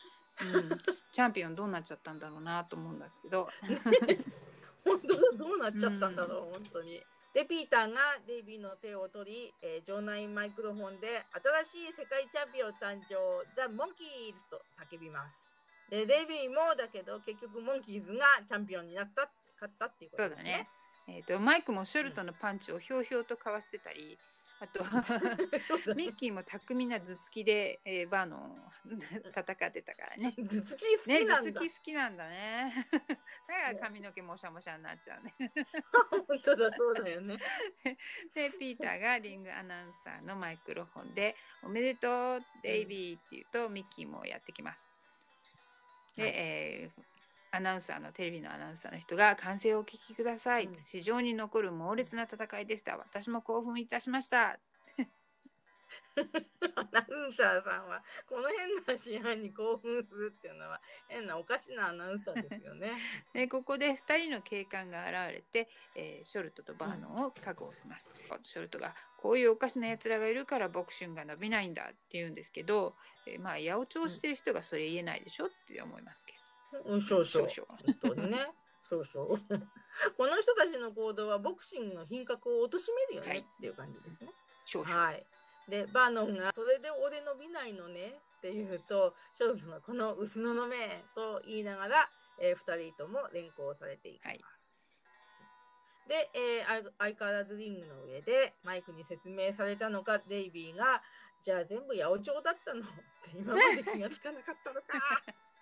うん、チャンピオンどうなっちゃったんだろうなと思うんですけど。<laughs> 本当だ、どうなっちゃったんだろう、本当に。で、ピーターがデイビーの手を取り、えー場内マイクロフォンで、新しい世界チャンピオン誕生、ザ・モンキーズと叫びます。で、デイビーもだけど、結局モンキーズがチャンピオンになった、勝ったっていうことですねそうだね。。えー、とマイクもショルトのパンチをひょうひょうとかわしてたり、あと <laughs> ミッキーも巧みな頭突きで、えーバーノンを戦ってたからね。頭突き好ね、頭きなんだ。突き好きなんだね。<laughs> だから髪の毛もしゃもしゃになっちゃうね。本当だ、そうだよね。<laughs> で、ピーターがリングアナウンサーのマイクロフォンで、おめでとう、デイビーって言うと、ミッキーもやってきます。で、はいえーアナウンサーのテレビのアナウンサーの人が歓声をお聞きください、うん。史上に残る猛烈な戦いでした。私も興奮いたしました。<laughs> アナウンサーさんは、この変な試合に興奮するっていうのは、変なおかしなアナウンサーですよね。<laughs> でここで2人の警官が現れて、えーショルトとバーノンを確保します、ショルトがこういうおかしな奴らがいるからボクシングが伸びないんだって言うんですけど、えーまあ八百長してる人がそれ言えないでしょって思いますけうん、少々。少々本当にね。少々。<laughs> この人たちの行動はボクシングの品格を貶めるよね、はいっていう感じですね。ど少々、はい。で、バーノンが、それで俺伸びないのねって言うと、ショルツがこの薄ののめと言いながら、えー二人とも連行されていきます。で、えーあ相変わらずリングの上でマイクに説明されたのか、デイビーが、じゃあ全部八百長だったの？って今まで気がつかなかったのか。<laughs>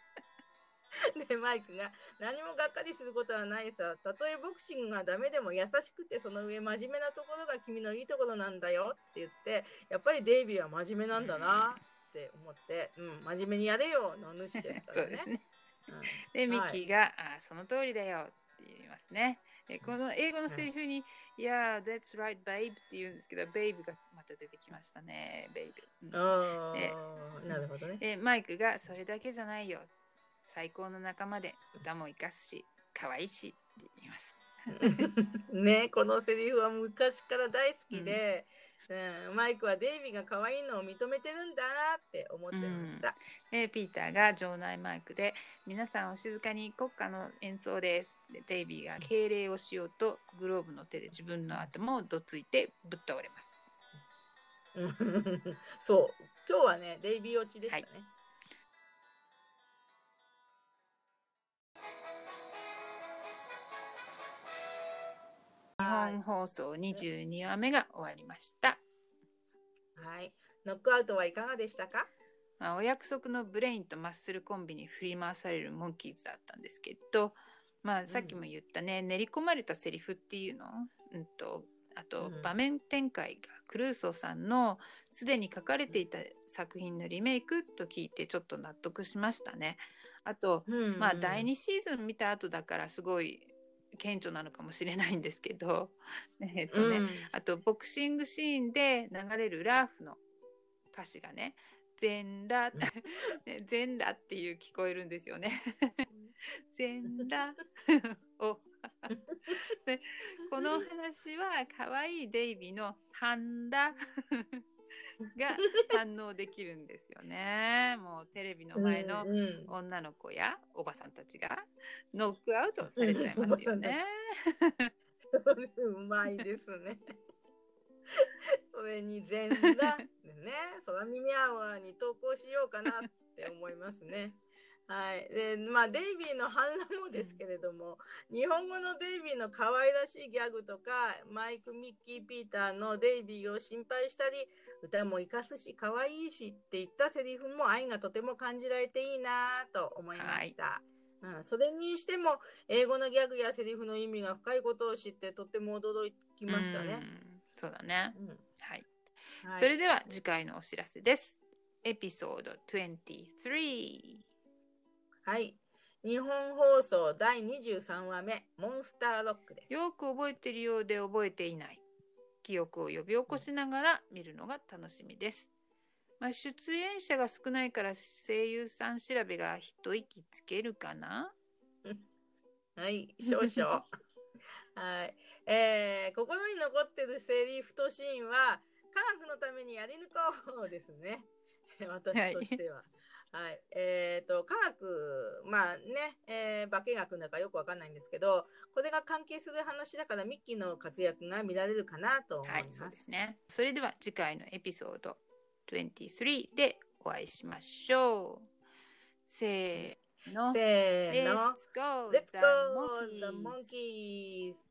<laughs> で、マイクが、何もがっかりすることはないさ。たとえボクシングがダメでも優しくてその上真面目なところが君のいいところなんだよ。って言って、やっぱりデイビーは真面目なんだなって思って、うん、真面目にやれよの主ですからね。<laughs> そうですね。うん。でミッキーが、あその通りだよって言いますね。でこの英語のセリフに「いや、that's right babe」って言うんですけどベイブがまた出てきましたねベイブ、うん。なるほどね。でマイクが「それだけじゃないよ最高の仲間で歌も生かすし可愛いし」って言います <laughs> ね、このセリフは昔から大好きで、うん、マイクはデイビーが可愛いのを認めてるんだなって思ってました。でピーターが場内マイクで「皆さんお静かに国歌の演奏です」でデイビーが敬礼をしようとグローブの手で自分の頭をどついてぶっ倒れます。うん <laughs> そう、今日はね、デイビー落ちでしたね。日本放送22話目が終わりました。はい。ノックアウトはいかがでしたか？まあ、お約束のブレインとマッスルコンビに振り回されるモンキーズだったんですけど、まあ、さっきも言ったね、練り込まれたセリフっていうの、うんと、あとうん場面展開がクルーソーさんのすでに書かれていた作品のリメイクと聞いてちょっと納得しましたね。あと、うんまあ第2シーズン見た後だからすごい顕著なのかもしれないんですけど、<laughs> えっとね、うん。あとボクシングシーンで流れるラーフの歌詞がね「全裸」<laughs> ね全裸っていう聞こえるんですよね。<laughs> 全裸を。でこの話は可愛いデイビーの「ハンダ」が <laughs> 堪能できるんですよね。もうテレビの前の女の子やおばさんたちがノックアウトされちゃいますよね。<laughs> うまいですね。<laughs> それに前座でね、空耳アワーに投稿しようかなって思いますね。はい。で、まあ、デイビーの反乱もですけれども、日本語のデイビーの可愛らしいギャグとか、マイク、ミッキー、ピーターのデイビーを心配したり、歌も活かすし、可愛いしって言ったセリフも愛がとても感じられていいなと思いました。うん、それにしても、英語のギャグやセリフの意味が深いことを知ってとても驚きましたね。うんそうだね。うんはい。はい、それでは次回のお知らせです。エピソード23。はい。日本放送第23話目、モンスターロックです。よく覚えているようで覚えていない。記憶を呼び起こしながら見るのが楽しみです。まあ、出演者が少ないから声優さん調べが一息つけるかな？<laughs> はい、少々。<laughs> はい。えー、心に残ってるセリフとシーンは、科学のためにやり抜こうですね。<laughs> 私としては。はい。えっ、と、科学、まあね、えー、化学だかよくわかんないんですけど、これが関係する話だからミッキーの活躍が見られるかなと思いはい、ます。そうですね。それでは次回のエピソード23でお会いしましょう。せーの。せーの。Let's go! Let's go! The monkeys!